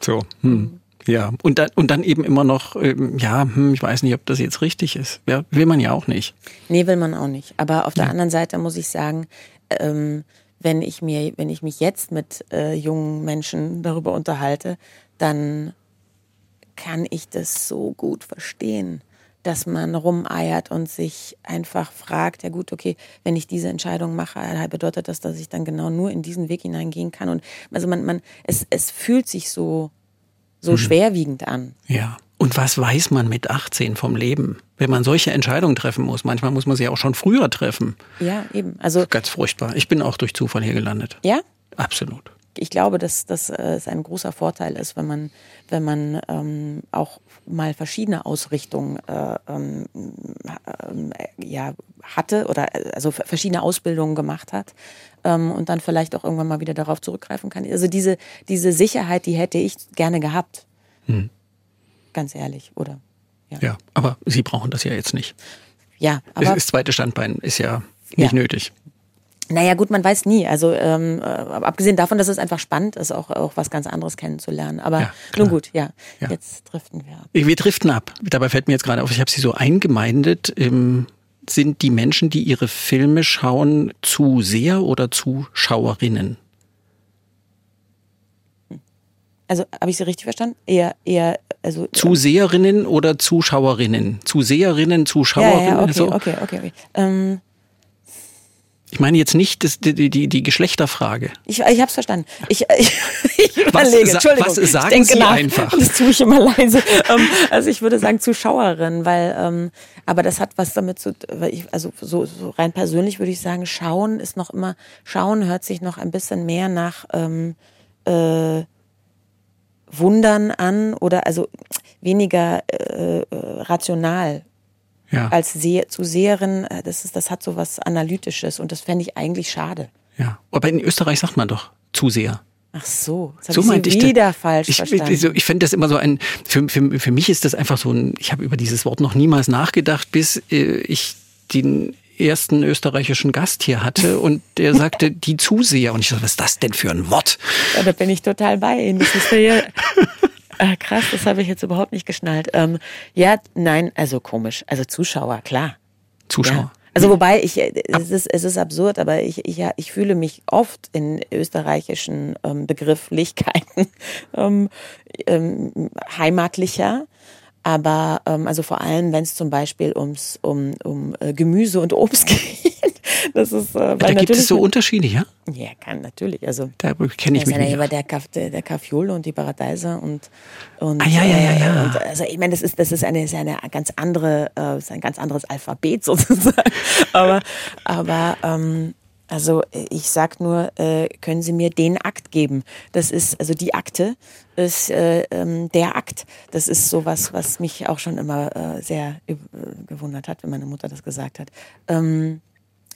So. Hm. Ja, und dann, und dann eben immer noch, ähm, ja, hm, ich weiß nicht, ob das jetzt richtig ist. Ja, will man ja auch nicht. Nee, will man auch nicht. Aber auf der ja. anderen Seite muss ich sagen, ähm, wenn ich mir, wenn ich mich jetzt mit äh, jungen Menschen darüber unterhalte, dann kann ich das so gut verstehen, dass man rumeiert und sich einfach fragt, ja gut, okay, wenn ich diese Entscheidung mache, bedeutet das, dass ich dann genau nur in diesen Weg hineingehen kann. Und also man, man, es, es fühlt sich so so mhm. schwerwiegend an. Ja. Und was weiß man mit 18 vom Leben, wenn man solche Entscheidungen treffen muss? Manchmal muss man sie auch schon früher treffen. Ja, eben. Also ganz furchtbar. Ich bin auch durch Zufall hier gelandet. Ja? Absolut. Ich glaube, dass das äh, ein großer Vorteil ist, wenn man, wenn man ähm, auch mal verschiedene Ausrichtungen äh, ähm, äh, ja, hatte oder äh, also verschiedene Ausbildungen gemacht hat ähm, und dann vielleicht auch irgendwann mal wieder darauf zurückgreifen kann. Also diese, diese Sicherheit, die hätte ich gerne gehabt. Hm. Ganz ehrlich, oder? Ja. ja, aber Sie brauchen das ja jetzt nicht. Ja, aber. Das zweite Standbein ist ja nicht ja. nötig. Naja, gut, man weiß nie. Also ähm, äh, abgesehen davon, dass es einfach spannend ist, auch, auch was ganz anderes kennenzulernen. Aber ja, nun gut, ja, ja, Jetzt driften wir ab. Wir driften ab. Dabei fällt mir jetzt gerade auf, ich habe sie so eingemeindet. Im sind die Menschen, die ihre Filme schauen, Zuseher oder Zuschauerinnen? Also habe ich Sie richtig verstanden? Eher, eher, also Zuseherinnen oder Zuschauerinnen? Zuseherinnen, Zuschauerinnen. Ja, ja, okay, so. okay, okay, okay. Ähm, ich meine jetzt nicht das, die, die, die Geschlechterfrage. Ich, ich habe es verstanden. Ich, ich, ich überlege, was, Entschuldigung. Was sagen Sie nach, einfach? Das tue ich immer leise. Ähm, also ich würde sagen Zuschauerin, weil, ähm, aber das hat was damit zu, weil ich, also so, so rein persönlich würde ich sagen, schauen ist noch immer, schauen hört sich noch ein bisschen mehr nach ähm, äh, Wundern an oder also weniger äh, äh rational ja. als Se Zuseherin, äh, das, ist, das hat so was Analytisches und das fände ich eigentlich schade. Ja, aber in Österreich sagt man doch Zuseher. Ach so, das so meinte ich wieder da, falsch ich, verstanden. Ich, ich finde das immer so ein, für, für, für mich ist das einfach so ein, ich habe über dieses Wort noch niemals nachgedacht, bis äh, ich den ersten österreichischen Gast hier hatte und der sagte, die Zuseher. Und ich dachte, was ist das denn für ein Wort? Ja, da bin ich total bei Ihnen. Das ist ja Ah, krass, das habe ich jetzt überhaupt nicht geschnallt. Ähm, ja, nein, also komisch. Also Zuschauer, klar. Zuschauer. Ja. Also wobei ich, äh, es ist, es ist absurd, aber ich, ich, ich fühle mich oft in österreichischen ähm, Begrifflichkeiten ähm, ähm, heimatlicher. Aber ähm, also vor allem, wenn es zum Beispiel ums, um, um äh, Gemüse und Obst geht. Das ist, äh, da gibt es so Unterschiede, ja? Ja, kann natürlich. Also da kenne ich mich ja nicht. Der, Kaff, der, der Kaffeole und die Paradeiser und, und ah, ja, ja, ja, ja. Und, also ich meine, das ist das ist eine, ist eine ganz andere, äh, ist ein ganz anderes Alphabet sozusagen. aber aber ähm, also ich sag nur, äh, können Sie mir den Akt geben? Das ist, also die Akte ist äh, ähm, der Akt. Das ist sowas, was mich auch schon immer äh, sehr äh, gewundert hat, wenn meine Mutter das gesagt hat. Ähm,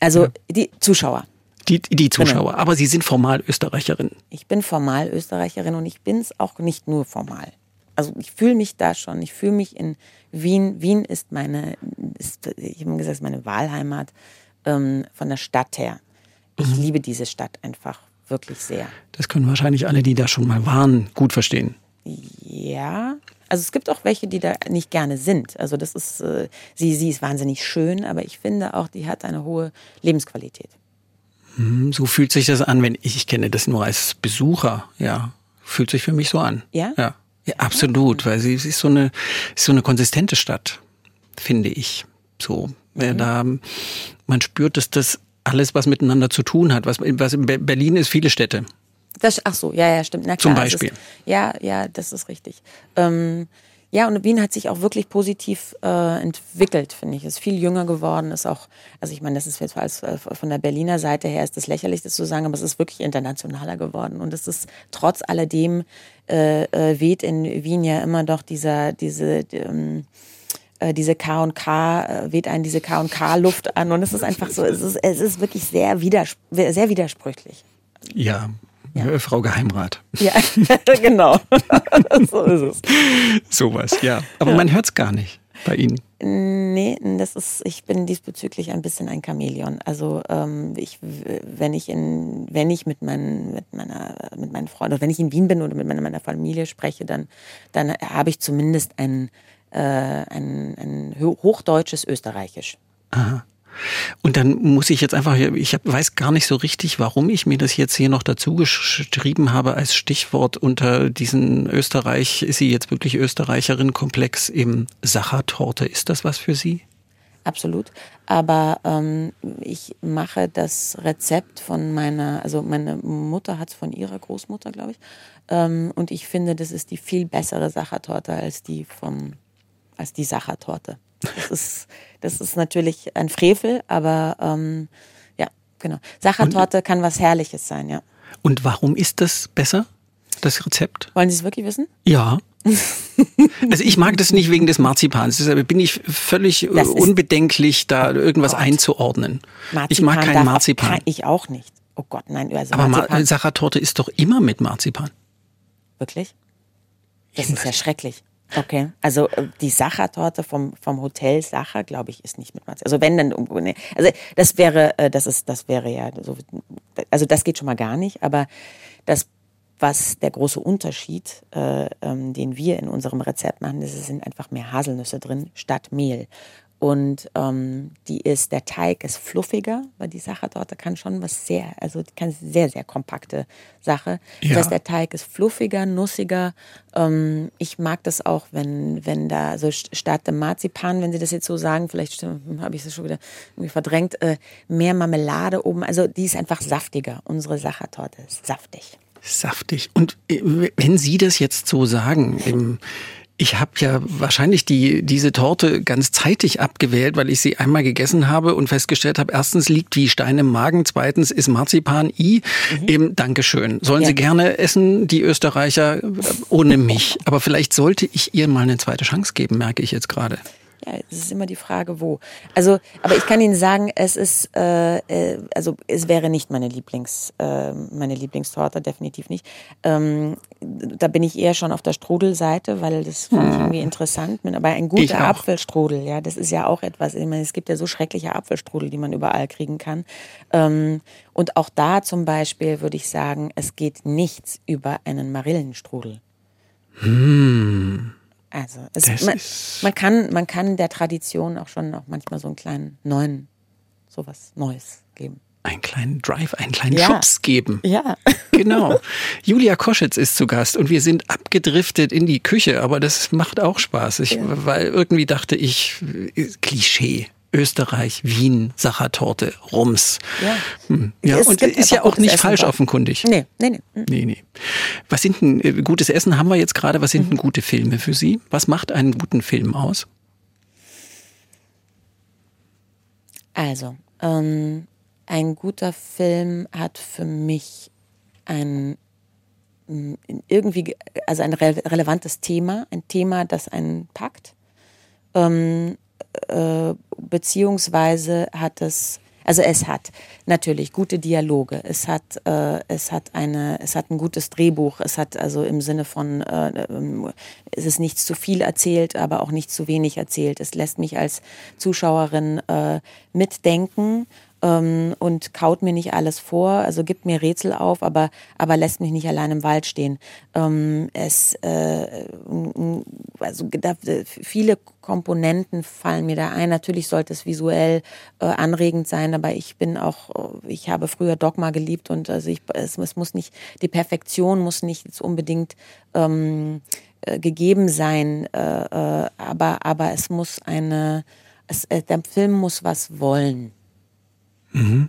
also ja. die Zuschauer. Die, die Zuschauer, genau. aber Sie sind formal Österreicherin. Ich bin formal Österreicherin und ich bin es auch nicht nur formal. Also ich fühle mich da schon, ich fühle mich in Wien. Wien ist meine, ist, ich habe gesagt, meine Wahlheimat ähm, von der Stadt her. Ich mhm. liebe diese Stadt einfach wirklich sehr. Das können wahrscheinlich alle, die da schon mal waren, gut verstehen. Ja, also es gibt auch welche, die da nicht gerne sind. Also das ist, äh, sie, sie ist wahnsinnig schön, aber ich finde auch, die hat eine hohe Lebensqualität. Hm, so fühlt sich das an, wenn ich, ich kenne das nur als Besucher, ja. Fühlt sich für mich so an. Ja? Ja, ja absolut, weil sie, sie ist so eine, ist so eine konsistente Stadt, finde ich. So, mhm. da, man spürt, dass das alles, was miteinander zu tun hat. Was, was in Berlin ist, viele Städte. Das, ach so, ja, ja, stimmt. Na klar, Zum Beispiel. Ist, ja, ja, das ist richtig. Ähm, ja, und Wien hat sich auch wirklich positiv äh, entwickelt, finde ich. Ist viel jünger geworden, ist auch, also ich meine, das ist jetzt als, äh, von der Berliner Seite her ist das lächerlich, das zu sagen, aber es ist wirklich internationaler geworden. Und es ist trotz alledem äh, äh, weht in Wien ja immer doch dieser, diese, ähm, äh, diese K und K, äh, weht einen diese K und K-Luft an. Und es ist einfach so, es ist, es ist wirklich sehr, widers sehr widersprüchlich. Ja, ja. Äh, Frau Geheimrat. Ja, genau. so ist es. Sowas, ja. Aber ja. man hört es gar nicht bei Ihnen. Nee, das ist, ich bin diesbezüglich ein bisschen ein Chamäleon. Also ähm, ich, wenn ich in, wenn ich mit, mein, mit meiner, mit meinen Freunden, wenn ich in Wien bin oder mit meiner, meiner Familie spreche, dann, dann habe ich zumindest ein, äh, ein, ein hochdeutsches Österreichisch. Aha. Und dann muss ich jetzt einfach, ich weiß gar nicht so richtig, warum ich mir das jetzt hier noch dazu geschrieben habe als Stichwort unter diesen Österreich, ist sie jetzt wirklich Österreicherin Komplex im Sachertorte. Ist das was für Sie? Absolut. Aber ähm, ich mache das Rezept von meiner, also meine Mutter hat es von ihrer Großmutter, glaube ich. Ähm, und ich finde, das ist die viel bessere Sachertorte als die vom, als die Sachertorte. Das ist, das ist natürlich ein Frevel, aber ähm, ja, genau. Sachertorte kann was Herrliches sein, ja. Und warum ist das besser, das Rezept? Wollen Sie es wirklich wissen? Ja. also ich mag das nicht wegen des Marzipans. Deshalb bin ich völlig unbedenklich, da irgendwas Gott. einzuordnen. Marzipan ich mag keinen Marzipan. Kann ich auch nicht. Oh Gott, nein. Also Aber Marzipan. Sachertorte ist doch immer mit Marzipan. Wirklich? Das ist ja schrecklich. Okay, also äh, die Sacher-Torte vom, vom Hotel Sacher, glaube ich, ist nicht mit Marzipan. Also wenn dann, ne, also das wäre, äh, das ist, das wäre ja so, also das geht schon mal gar nicht, aber das, was der große Unterschied, äh, ähm, den wir in unserem Rezept machen, ist, es sind einfach mehr Haselnüsse drin statt Mehl. Und ähm, die ist, der Teig ist fluffiger, weil die Sachertorte kann schon was sehr, also kann sehr, sehr kompakte Sache. Ja. Das heißt, der Teig ist fluffiger, nussiger. Ähm, ich mag das auch, wenn, wenn da, also statt dem Marzipan, wenn Sie das jetzt so sagen, vielleicht habe ich das schon wieder irgendwie verdrängt, äh, mehr Marmelade oben. Also die ist einfach saftiger. Unsere Sachertorte ist saftig. Saftig. Und äh, wenn Sie das jetzt so sagen, im ich habe ja wahrscheinlich die, diese Torte ganz zeitig abgewählt, weil ich sie einmal gegessen habe und festgestellt habe, erstens liegt wie Stein im Magen, zweitens ist Marzipan I. Mhm. Eben, Dankeschön. Sollen ja. Sie gerne essen, die Österreicher, ohne mich. Aber vielleicht sollte ich ihr mal eine zweite Chance geben, merke ich jetzt gerade. Ja, es ist immer die Frage, wo. Also, aber ich kann Ihnen sagen, es ist, äh, äh, also es wäre nicht meine Lieblings, äh, meine Lieblingstorte, definitiv nicht. Ähm, da bin ich eher schon auf der Strudelseite, weil das finde ich irgendwie interessant. Aber ein guter Apfelstrudel, ja, das ist ja auch etwas. Ich meine, es gibt ja so schreckliche Apfelstrudel, die man überall kriegen kann. Ähm, und auch da zum Beispiel würde ich sagen, es geht nichts über einen Marillenstrudel. Hm. Also es, man, man, kann, man kann der Tradition auch schon noch manchmal so einen kleinen neuen, sowas Neues geben. Einen kleinen Drive, einen kleinen ja. Schubs geben. Ja. Genau. Julia Koschitz ist zu Gast und wir sind abgedriftet in die Küche, aber das macht auch Spaß. Ich, ja. Weil irgendwie dachte ich, Klischee. Österreich, Wien, Sachertorte, Rums. Ja, hm. ja und ist ja auch nicht falsch offenkundig. Nee, nee, nee. Hm. Nee, nee. Was sind denn, äh, gutes Essen haben wir jetzt gerade, was sind mhm. denn gute Filme für Sie? Was macht einen guten Film aus? Also, ähm, ein guter Film hat für mich ein irgendwie, also ein relevantes Thema, ein Thema, das einen packt. Ähm, äh, beziehungsweise hat es also es hat natürlich gute Dialoge, es hat äh, es hat eine es hat ein gutes Drehbuch, es hat also im Sinne von äh, ähm, es ist nichts zu viel erzählt, aber auch nicht zu wenig erzählt. Es lässt mich als Zuschauerin äh, mitdenken ähm, und kaut mir nicht alles vor, also gibt mir Rätsel auf, aber, aber lässt mich nicht allein im Wald stehen. Ähm, es, äh, also da, viele Komponenten fallen mir da ein. Natürlich sollte es visuell äh, anregend sein, aber ich bin auch, ich habe früher Dogma geliebt und also ich, es, es muss nicht, die Perfektion muss nicht unbedingt ähm, äh, gegeben sein, äh, äh, aber, aber es muss eine, es, äh, der Film muss was wollen. Mhm.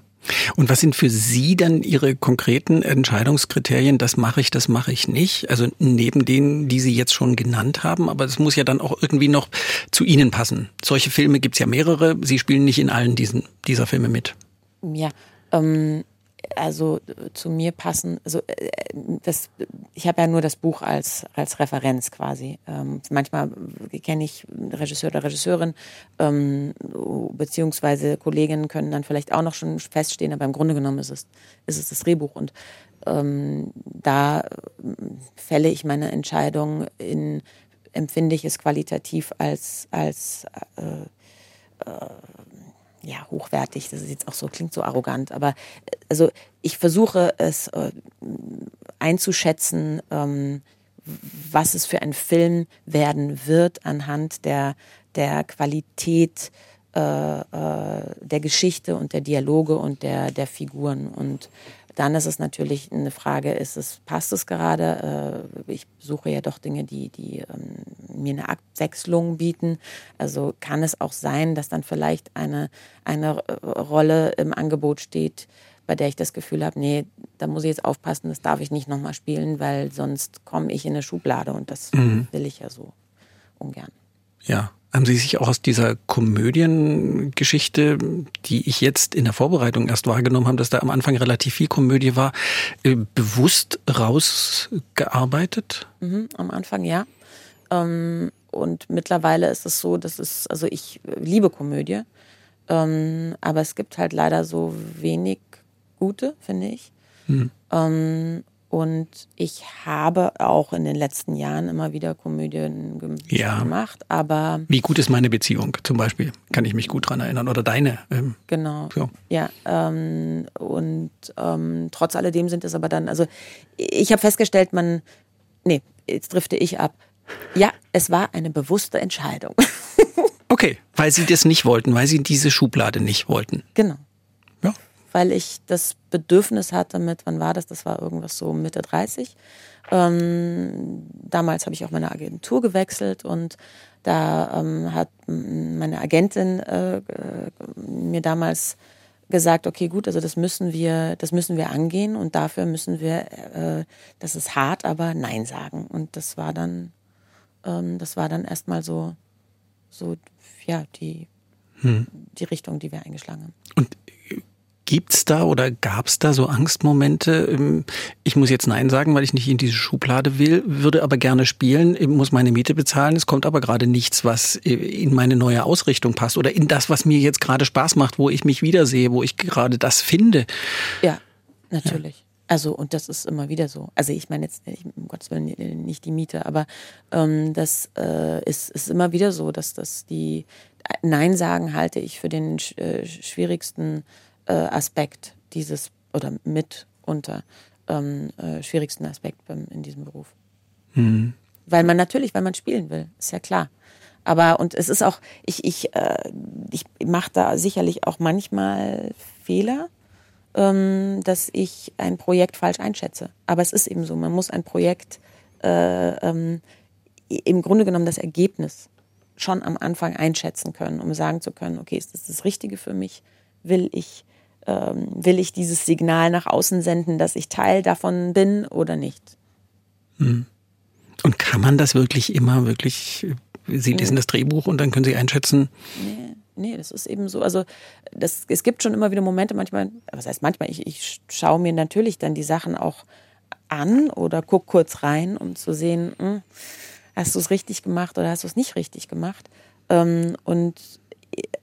Und was sind für Sie dann Ihre konkreten Entscheidungskriterien? Das mache ich, das mache ich nicht. Also neben denen, die Sie jetzt schon genannt haben, aber es muss ja dann auch irgendwie noch zu Ihnen passen. Solche Filme gibt es ja mehrere. Sie spielen nicht in allen diesen, dieser Filme mit. Ja, ähm, also äh, zu mir passen, also äh, das, ich habe ja nur das Buch als, als Referenz quasi. Ähm, manchmal kenne ich Regisseur oder Regisseurin, ähm, beziehungsweise Kolleginnen können dann vielleicht auch noch schon feststehen, aber im Grunde genommen ist es, ist es das Drehbuch und ähm, da äh, fälle ich meine Entscheidung in, empfinde ich es qualitativ als, als äh, äh, ja, hochwertig, das ist jetzt auch so, klingt so arrogant, aber äh, also ich versuche es äh, einzuschätzen, ähm, was es für ein Film werden wird anhand der, der Qualität äh, äh, der Geschichte und der Dialoge und der, der Figuren. Und dann ist es natürlich eine Frage, ist es, passt es gerade? Äh, ich suche ja doch Dinge, die, die ähm, mir eine Abwechslung bieten. Also kann es auch sein, dass dann vielleicht eine, eine Rolle im Angebot steht, bei der ich das Gefühl habe, nee, da muss ich jetzt aufpassen, das darf ich nicht nochmal spielen, weil sonst komme ich in eine Schublade und das mhm. will ich ja so ungern. Ja, haben Sie sich auch aus dieser Komödiengeschichte, die ich jetzt in der Vorbereitung erst wahrgenommen habe, dass da am Anfang relativ viel Komödie war, äh, bewusst rausgearbeitet? Mhm, am Anfang ja. Ähm, und mittlerweile ist es so, dass es, also ich liebe Komödie, ähm, aber es gibt halt leider so wenig gute, finde ich. Hm. Und ich habe auch in den letzten Jahren immer wieder Komödien ja. gemacht, aber. Wie gut ist meine Beziehung zum Beispiel? Kann ich mich gut daran erinnern. Oder deine. Ähm, genau. So. Ja. Ähm, und ähm, trotz alledem sind es aber dann, also ich habe festgestellt, man. Nee, jetzt drifte ich ab. Ja, es war eine bewusste Entscheidung. okay, weil sie das nicht wollten, weil sie diese Schublade nicht wollten. Genau weil ich das Bedürfnis hatte mit, wann war das? Das war irgendwas so Mitte 30. Ähm, damals habe ich auch meine Agentur gewechselt und da ähm, hat meine Agentin äh, mir damals gesagt, okay, gut, also das müssen wir, das müssen wir angehen und dafür müssen wir, äh, das ist hart, aber Nein sagen. Und das war dann, ähm, das war dann erstmal so, so, ja, die, hm. die Richtung, die wir eingeschlagen haben. Und Gibt's da oder gab's da so Angstmomente? Ähm, ich muss jetzt Nein sagen, weil ich nicht in diese Schublade will, würde aber gerne spielen, muss meine Miete bezahlen. Es kommt aber gerade nichts, was äh, in meine neue Ausrichtung passt oder in das, was mir jetzt gerade Spaß macht, wo ich mich wiedersehe, wo ich gerade das finde. Ja, natürlich. Ja. Also, und das ist immer wieder so. Also, ich meine jetzt, um Gottes Willen, nicht die Miete, aber ähm, das äh, ist, ist immer wieder so, dass das die Nein sagen halte ich für den äh, schwierigsten äh, Aspekt dieses oder mitunter ähm, äh, schwierigsten Aspekt beim, in diesem Beruf. Mhm. Weil man natürlich, weil man spielen will, ist ja klar. Aber und es ist auch, ich, ich, äh, ich mache da sicherlich auch manchmal Fehler, ähm, dass ich ein Projekt falsch einschätze. Aber es ist eben so, man muss ein Projekt äh, ähm, im Grunde genommen das Ergebnis schon am Anfang einschätzen können, um sagen zu können, okay, ist das das Richtige für mich? Will ich ähm, will ich dieses Signal nach außen senden, dass ich Teil davon bin oder nicht. Hm. Und kann man das wirklich immer wirklich, Sie lesen das Drehbuch und dann können Sie einschätzen? Nee. Nee, das ist eben so. Also das, es gibt schon immer wieder Momente, manchmal, was heißt manchmal, ich, ich schaue mir natürlich dann die Sachen auch an oder gucke kurz rein, um zu sehen, hm, hast du es richtig gemacht oder hast du es nicht richtig gemacht. Ähm, und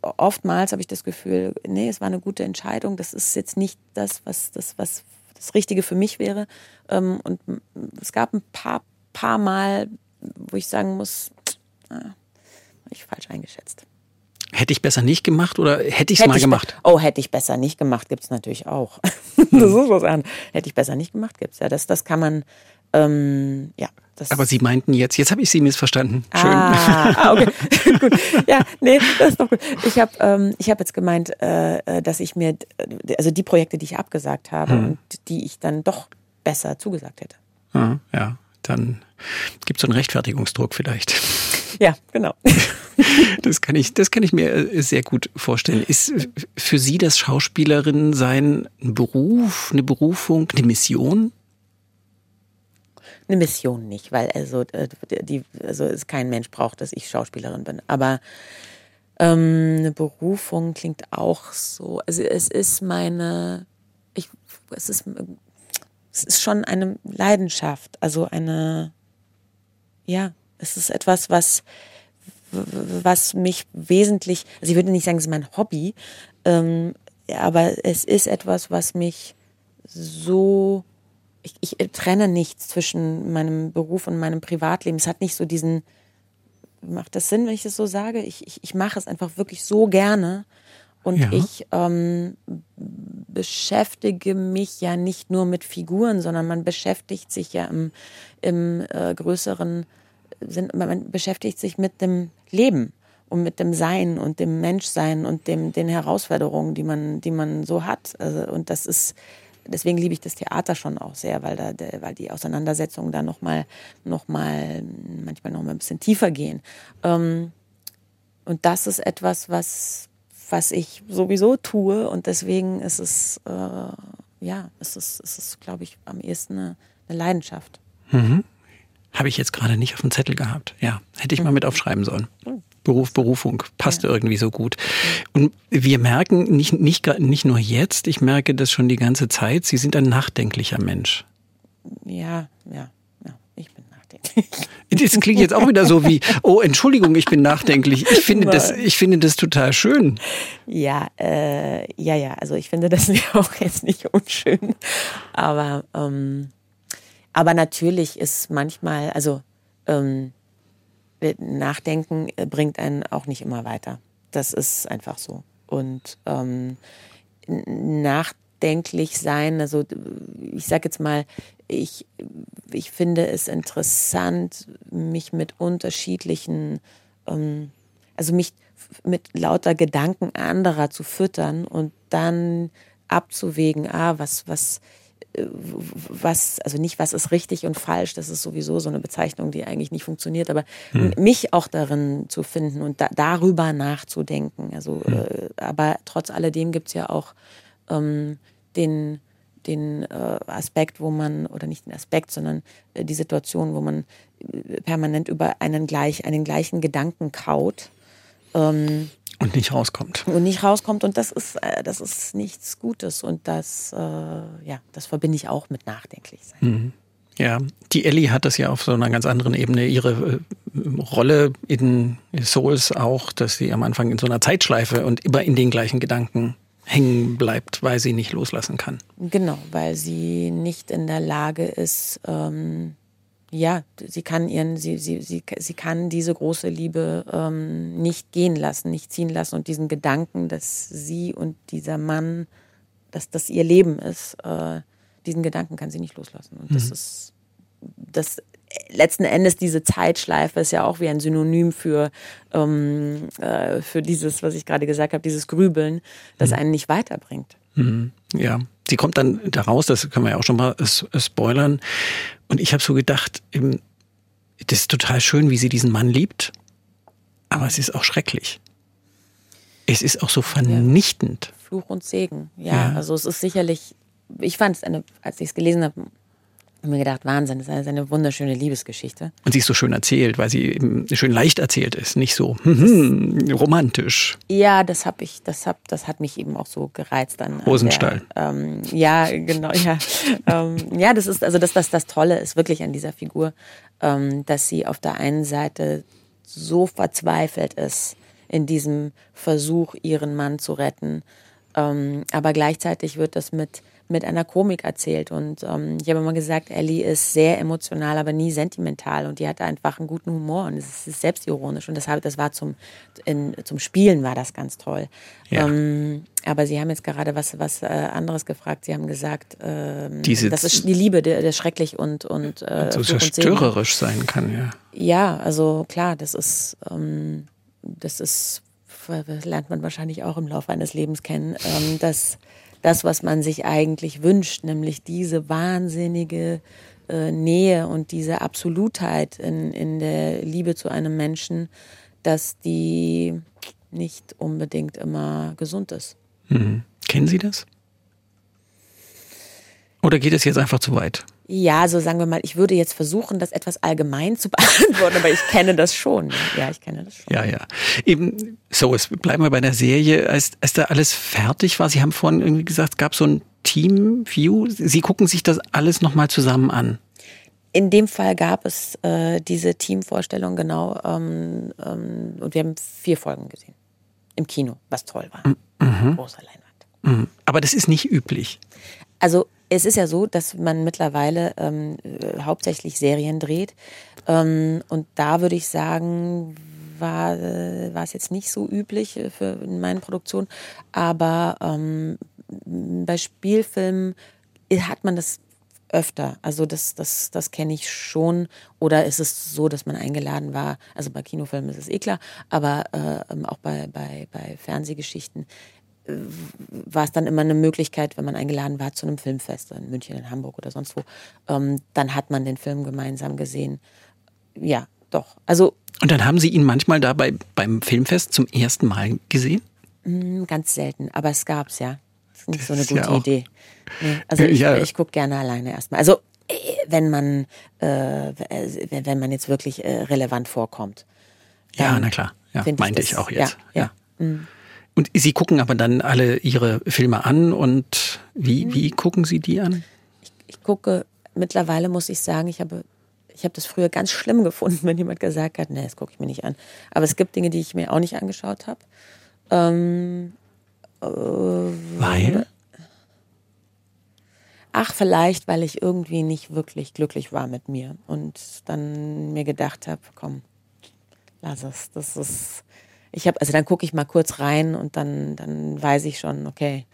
oftmals habe ich das Gefühl, nee, es war eine gute Entscheidung. Das ist jetzt nicht das, was das, was das Richtige für mich wäre. Ähm, und es gab ein paar, paar Mal, wo ich sagen muss, ah, habe ich falsch eingeschätzt. Hätte ich besser nicht gemacht oder hätte ich es mal ich gemacht? Oh, hätte ich besser nicht gemacht, gibt es natürlich auch. das ist was anderes. Hätte ich besser nicht gemacht, gibt es ja. Das, das kann man, ähm, ja, aber Sie meinten jetzt, jetzt habe ich Sie missverstanden. Schön. Ah, ah okay, gut. Ja, nee, das ist doch gut. Ich habe ähm, hab jetzt gemeint, äh, äh, dass ich mir, also die Projekte, die ich abgesagt habe hm. und die ich dann doch besser zugesagt hätte. Ah, ja, dann gibt es so einen Rechtfertigungsdruck vielleicht. Ja, genau. Das kann ich, das kann ich mir äh, sehr gut vorstellen. Ist für Sie das Schauspielerin sein ein Beruf, eine Berufung, eine Mission? Eine Mission nicht, weil also, äh, die, also es kein Mensch braucht, dass ich Schauspielerin bin. Aber ähm, eine Berufung klingt auch so. Also es ist meine, ich, es ist, es ist schon eine Leidenschaft, also eine, ja, es ist etwas, was was mich wesentlich, also ich würde nicht sagen, es ist mein Hobby, ähm, aber es ist etwas, was mich so, ich, ich trenne nichts zwischen meinem Beruf und meinem Privatleben. Es hat nicht so diesen, macht das Sinn, wenn ich das so sage? Ich, ich, ich mache es einfach wirklich so gerne. Und ja. ich ähm, beschäftige mich ja nicht nur mit Figuren, sondern man beschäftigt sich ja im, im äh, größeren sind, man beschäftigt sich mit dem Leben und mit dem Sein und dem Menschsein und dem, den Herausforderungen, die man, die man so hat. Also, und das ist, deswegen liebe ich das Theater schon auch sehr, weil da, weil die Auseinandersetzungen da nochmal, noch mal, manchmal noch mal ein bisschen tiefer gehen. Ähm, und das ist etwas, was, was ich sowieso tue und deswegen ist es, äh, ja, es ist, es ist, glaube ich, am ehesten eine, eine Leidenschaft. Mhm. Habe ich jetzt gerade nicht auf dem Zettel gehabt. Ja, hätte ich mal mit aufschreiben sollen. Beruf, Berufung, passt ja. irgendwie so gut. Und wir merken, nicht, nicht, nicht nur jetzt, ich merke das schon die ganze Zeit, Sie sind ein nachdenklicher Mensch. Ja, ja, ja, ich bin nachdenklich. Das klingt jetzt auch wieder so wie, oh, Entschuldigung, ich bin nachdenklich. Ich finde das, ich finde das total schön. Ja, äh, ja, ja, also ich finde das auch jetzt nicht unschön. Aber ähm, aber natürlich ist manchmal, also ähm, Nachdenken bringt einen auch nicht immer weiter. Das ist einfach so. Und ähm, nachdenklich sein, also ich sage jetzt mal, ich, ich finde es interessant, mich mit unterschiedlichen, ähm, also mich mit lauter Gedanken anderer zu füttern und dann abzuwägen, ah, was, was, was, also nicht, was ist richtig und falsch, das ist sowieso so eine Bezeichnung, die eigentlich nicht funktioniert, aber hm. mich auch darin zu finden und da, darüber nachzudenken. Also, hm. äh, aber trotz alledem gibt es ja auch ähm, den, den äh, Aspekt, wo man, oder nicht den Aspekt, sondern äh, die Situation, wo man äh, permanent über einen, gleich, einen gleichen Gedanken kaut. Ähm, und nicht rauskommt. Und nicht rauskommt. Und das ist, äh, das ist nichts Gutes. Und das, äh, ja, das verbinde ich auch mit Nachdenklichsein. Mhm. Ja, die Ellie hat das ja auf so einer ganz anderen Ebene, ihre äh, Rolle in Souls auch, dass sie am Anfang in so einer Zeitschleife und immer in den gleichen Gedanken hängen bleibt, weil sie nicht loslassen kann. Genau, weil sie nicht in der Lage ist, ähm, ja, sie kann ihren, sie, sie, sie, sie kann diese große Liebe ähm, nicht gehen lassen, nicht ziehen lassen und diesen Gedanken, dass sie und dieser Mann, dass das ihr Leben ist, äh, diesen Gedanken kann sie nicht loslassen. Und mhm. das ist das letzten Endes diese Zeitschleife ist ja auch wie ein Synonym für, ähm, äh, für dieses, was ich gerade gesagt habe, dieses Grübeln, das mhm. einen nicht weiterbringt. Mhm. Ja, sie kommt dann daraus, das können wir ja auch schon mal spoilern. Und ich habe so gedacht, das ist total schön, wie sie diesen Mann liebt, aber es ist auch schrecklich. Es ist auch so vernichtend. Ja. Fluch und Segen, ja, ja. Also es ist sicherlich, ich fand es eine, als ich es gelesen habe, und mir gedacht, Wahnsinn, das ist eine wunderschöne Liebesgeschichte. Und sie ist so schön erzählt, weil sie schön leicht erzählt ist, nicht so hm, hm, romantisch. Ja, das habe ich, das hab, das hat mich eben auch so gereizt dann. Rosenstall. ähm, ja, genau, ja. ähm, ja, das ist, also das, das, das Tolle ist wirklich an dieser Figur, ähm, dass sie auf der einen Seite so verzweifelt ist in diesem Versuch, ihren Mann zu retten. Ähm, aber gleichzeitig wird das mit mit einer Komik erzählt. Und ähm, ich habe immer gesagt, Ellie ist sehr emotional, aber nie sentimental. Und die hat einfach einen guten Humor und es ist selbstironisch. Und deshalb, das war zum, in, zum Spielen war das ganz toll. Ja. Ähm, aber Sie haben jetzt gerade was, was äh, anderes gefragt. Sie haben gesagt, ähm, Diese, das ist die Liebe, der, der schrecklich und und äh, so zerstörerisch sein kann, ja. Ja, also klar, das ist ähm, das ist lernt man wahrscheinlich auch im Laufe eines Lebens kennen, ähm, dass das, was man sich eigentlich wünscht, nämlich diese wahnsinnige äh, Nähe und diese Absolutheit in, in der Liebe zu einem Menschen, dass die nicht unbedingt immer gesund ist. Mhm. Kennen Sie das? Oder geht es jetzt einfach zu weit? Ja, so sagen wir mal, ich würde jetzt versuchen, das etwas allgemein zu beantworten, aber ich kenne das schon. Ja, ich kenne das schon. Ja, ja. Eben, so, es bleiben wir bei der Serie. Als, als da alles fertig war, Sie haben vorhin irgendwie gesagt, es gab so ein Team-View. Sie gucken sich das alles nochmal zusammen an. In dem Fall gab es äh, diese Teamvorstellung, genau. Ähm, ähm, und wir haben vier Folgen gesehen. Im Kino, was toll war. Mhm. Großer Leinwand. Mhm. Aber das ist nicht üblich. Also es ist ja so, dass man mittlerweile ähm, äh, hauptsächlich Serien dreht. Ähm, und da würde ich sagen, war, äh, war es jetzt nicht so üblich äh, für in meinen Produktionen. Aber ähm, bei Spielfilmen hat man das öfter. Also das, das, das kenne ich schon. Oder ist es so, dass man eingeladen war? Also bei Kinofilmen ist es eh klar, aber äh, auch bei, bei, bei Fernsehgeschichten war es dann immer eine Möglichkeit, wenn man eingeladen war zu einem Filmfest in München, in Hamburg oder sonst wo, ähm, dann hat man den Film gemeinsam gesehen. Ja, doch. Also und dann haben Sie ihn manchmal dabei beim Filmfest zum ersten Mal gesehen? Mm, ganz selten, aber es gab's ja. Das ist nicht das so eine gute ja Idee. Nee, also ich, ja. ich gucke gerne alleine erstmal. Also äh, wenn man äh, wenn man jetzt wirklich äh, relevant vorkommt. Ja, na klar. Ja, meinte ich, das, ich auch jetzt. Ja, ja. Mm. Und Sie gucken aber dann alle Ihre Filme an und wie, mhm. wie gucken Sie die an? Ich, ich gucke, mittlerweile muss ich sagen, ich habe, ich habe das früher ganz schlimm gefunden, wenn jemand gesagt hat, nee, das gucke ich mir nicht an. Aber es gibt Dinge, die ich mir auch nicht angeschaut habe. Ähm, äh, weil? Ach, vielleicht, weil ich irgendwie nicht wirklich glücklich war mit mir und dann mir gedacht habe, komm, lass es. Das ist, ich habe, also dann gucke ich mal kurz rein und dann, dann weiß ich schon, okay,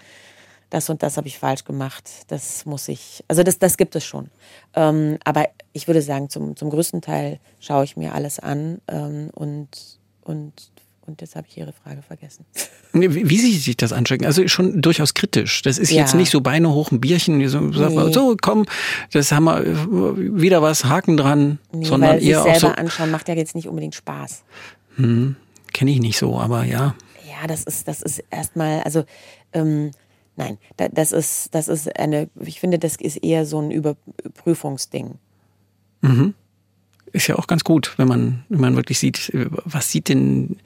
das und das habe ich falsch gemacht. Das muss ich, also das, das gibt es schon. Ähm, aber ich würde sagen, zum, zum größten Teil schaue ich mir alles an ähm, und, und, und jetzt habe ich Ihre Frage vergessen. Wie, wie Sie sich das anschauen? Also schon durchaus kritisch. Das ist ja. jetzt nicht so Beine hoch ein Bierchen, so, nee. so komm, das haben wir wieder was, Haken dran, nee, sondern weil eher sich selber auch so. anschauen macht ja jetzt nicht unbedingt Spaß. Hm kenne ich nicht so, aber ja. Ja, das ist, das ist erstmal, also ähm, nein, das ist, das ist eine, ich finde, das ist eher so ein Überprüfungsding. Mhm ist ja auch ganz gut, wenn man, wenn man wirklich sieht, was sieht denn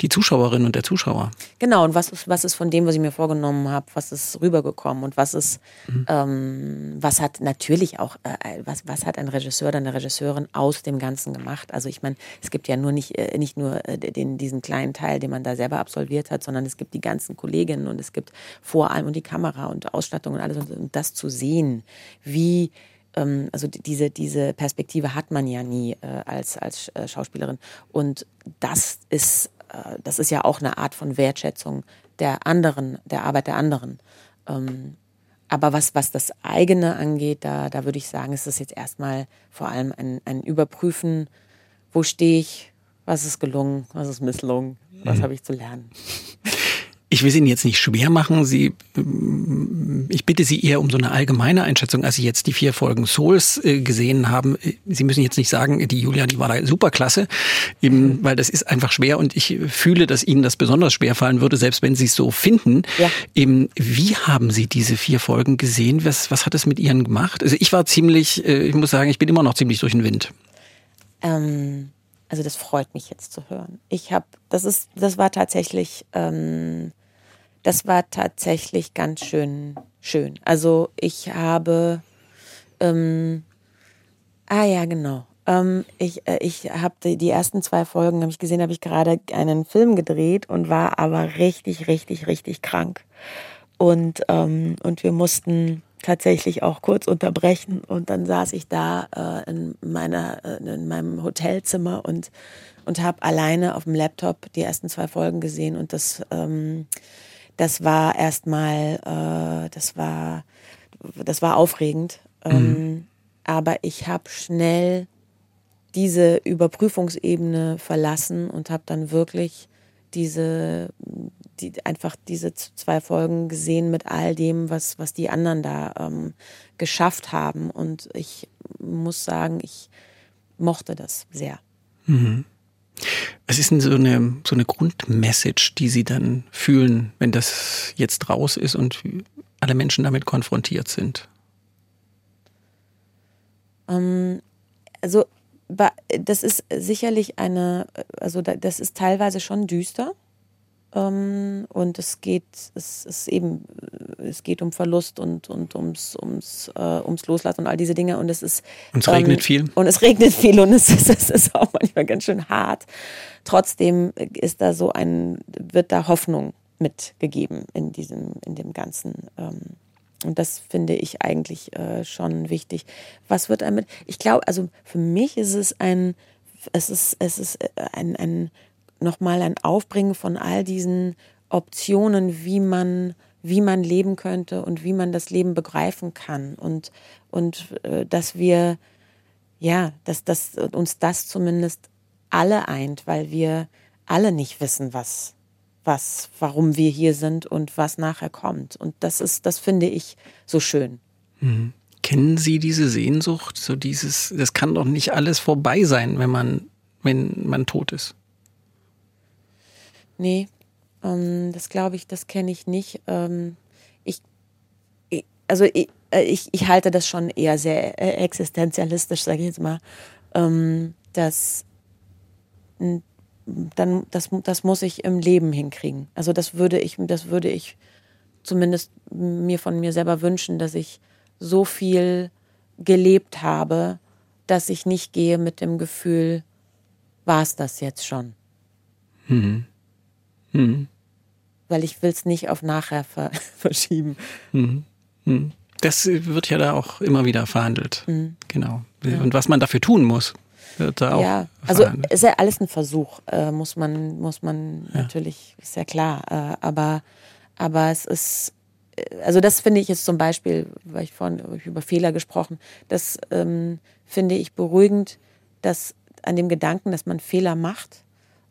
die Zuschauerin und der Zuschauer? Genau, und was ist, was ist von dem, was ich mir vorgenommen habe, was ist rübergekommen und was ist, mhm. ähm, was hat natürlich auch, äh, was, was hat ein Regisseur oder eine Regisseurin aus dem Ganzen gemacht? Also ich meine, es gibt ja nur nicht, äh, nicht nur äh, den, diesen kleinen Teil, den man da selber absolviert hat, sondern es gibt die ganzen Kolleginnen und es gibt vor allem und die Kamera und Ausstattung und alles und, und das zu sehen, wie ähm, also diese, diese Perspektive hat man ja nie äh, als, als äh, Schauspielerin. Und das ist, äh, das ist ja auch eine Art von Wertschätzung der anderen, der Arbeit der anderen. Ähm, aber was, was das eigene angeht, da, da würde ich sagen, ist das jetzt erstmal vor allem ein, ein Überprüfen, wo stehe ich, was ist gelungen, was ist misslungen, was mhm. habe ich zu lernen. Ich will es Ihnen jetzt nicht schwer machen. Sie, ich bitte Sie eher um so eine allgemeine Einschätzung, als Sie jetzt die vier Folgen Souls äh, gesehen haben. Sie müssen jetzt nicht sagen, die Julia, die war da superklasse, eben, weil das ist einfach schwer und ich fühle, dass Ihnen das besonders schwer fallen würde, selbst wenn Sie es so finden. Ja. Eben, wie haben Sie diese vier Folgen gesehen? Was, was hat es mit Ihnen gemacht? Also ich war ziemlich, äh, ich muss sagen, ich bin immer noch ziemlich durch den Wind. Ähm also das freut mich jetzt zu hören. Ich habe, das ist, das war tatsächlich ähm, das war tatsächlich ganz schön schön. Also ich habe, ähm, ah ja, genau. Ähm, ich äh, ich habe die, die ersten zwei Folgen, habe ich gesehen, habe ich gerade einen Film gedreht und war aber richtig, richtig, richtig krank. Und, ähm, und wir mussten tatsächlich auch kurz unterbrechen und dann saß ich da äh, in meiner äh, in meinem Hotelzimmer und und habe alleine auf dem Laptop die ersten zwei Folgen gesehen und das ähm, das war erstmal, äh, das war, das war aufregend. Mhm. Ähm, aber ich habe schnell diese Überprüfungsebene verlassen und habe dann wirklich diese, die, einfach diese zwei Folgen gesehen mit all dem, was, was die anderen da ähm, geschafft haben. Und ich muss sagen, ich mochte das sehr. Mhm. Was ist denn so eine, so eine Grundmessage, die Sie dann fühlen, wenn das jetzt raus ist und alle Menschen damit konfrontiert sind? Ähm, also das ist sicherlich eine, also das ist teilweise schon düster. Ähm, und es geht, es ist eben, es geht um Verlust und, und ums, ums, äh, ums Loslassen und all diese Dinge. Und es ist. Und es regnet ähm, viel. Und es regnet viel und es ist, es ist auch manchmal ganz schön hart. Trotzdem ist da so ein, wird da Hoffnung mitgegeben in diesem, in dem ganzen. Ähm, und das finde ich eigentlich äh, schon wichtig. Was wird damit? Ich glaube, also für mich ist es ein, es ist, es ist äh, ein, ein nochmal ein Aufbringen von all diesen Optionen, wie man, wie man leben könnte und wie man das Leben begreifen kann. Und, und äh, dass wir, ja, dass, dass uns das zumindest alle eint, weil wir alle nicht wissen, was, was, warum wir hier sind und was nachher kommt. Und das ist, das finde ich so schön. Mhm. Kennen Sie diese Sehnsucht, so dieses, das kann doch nicht alles vorbei sein, wenn man, wenn man tot ist? Nee, ähm, das glaube ich, das kenne ich nicht. Ähm, ich, ich, also ich, äh, ich, ich halte das schon eher sehr äh, existenzialistisch, sage ich jetzt mal. Ähm, dass dann das, das muss ich im Leben hinkriegen. Also das würde ich, das würde ich zumindest mir von mir selber wünschen, dass ich so viel gelebt habe, dass ich nicht gehe mit dem Gefühl, war es das jetzt schon. Mhm. Mhm. Weil ich will es nicht auf nachher ver verschieben. Mhm. Mhm. Das wird ja da auch immer wieder verhandelt. Mhm. Genau. Und was man dafür tun muss, wird da ja, auch also ist ja alles ein Versuch, äh, muss man, muss man ja. natürlich, ist ja klar. Äh, aber, aber es ist, äh, also das finde ich jetzt zum Beispiel, weil ich vorhin über Fehler gesprochen, das ähm, finde ich beruhigend, dass an dem Gedanken, dass man Fehler macht,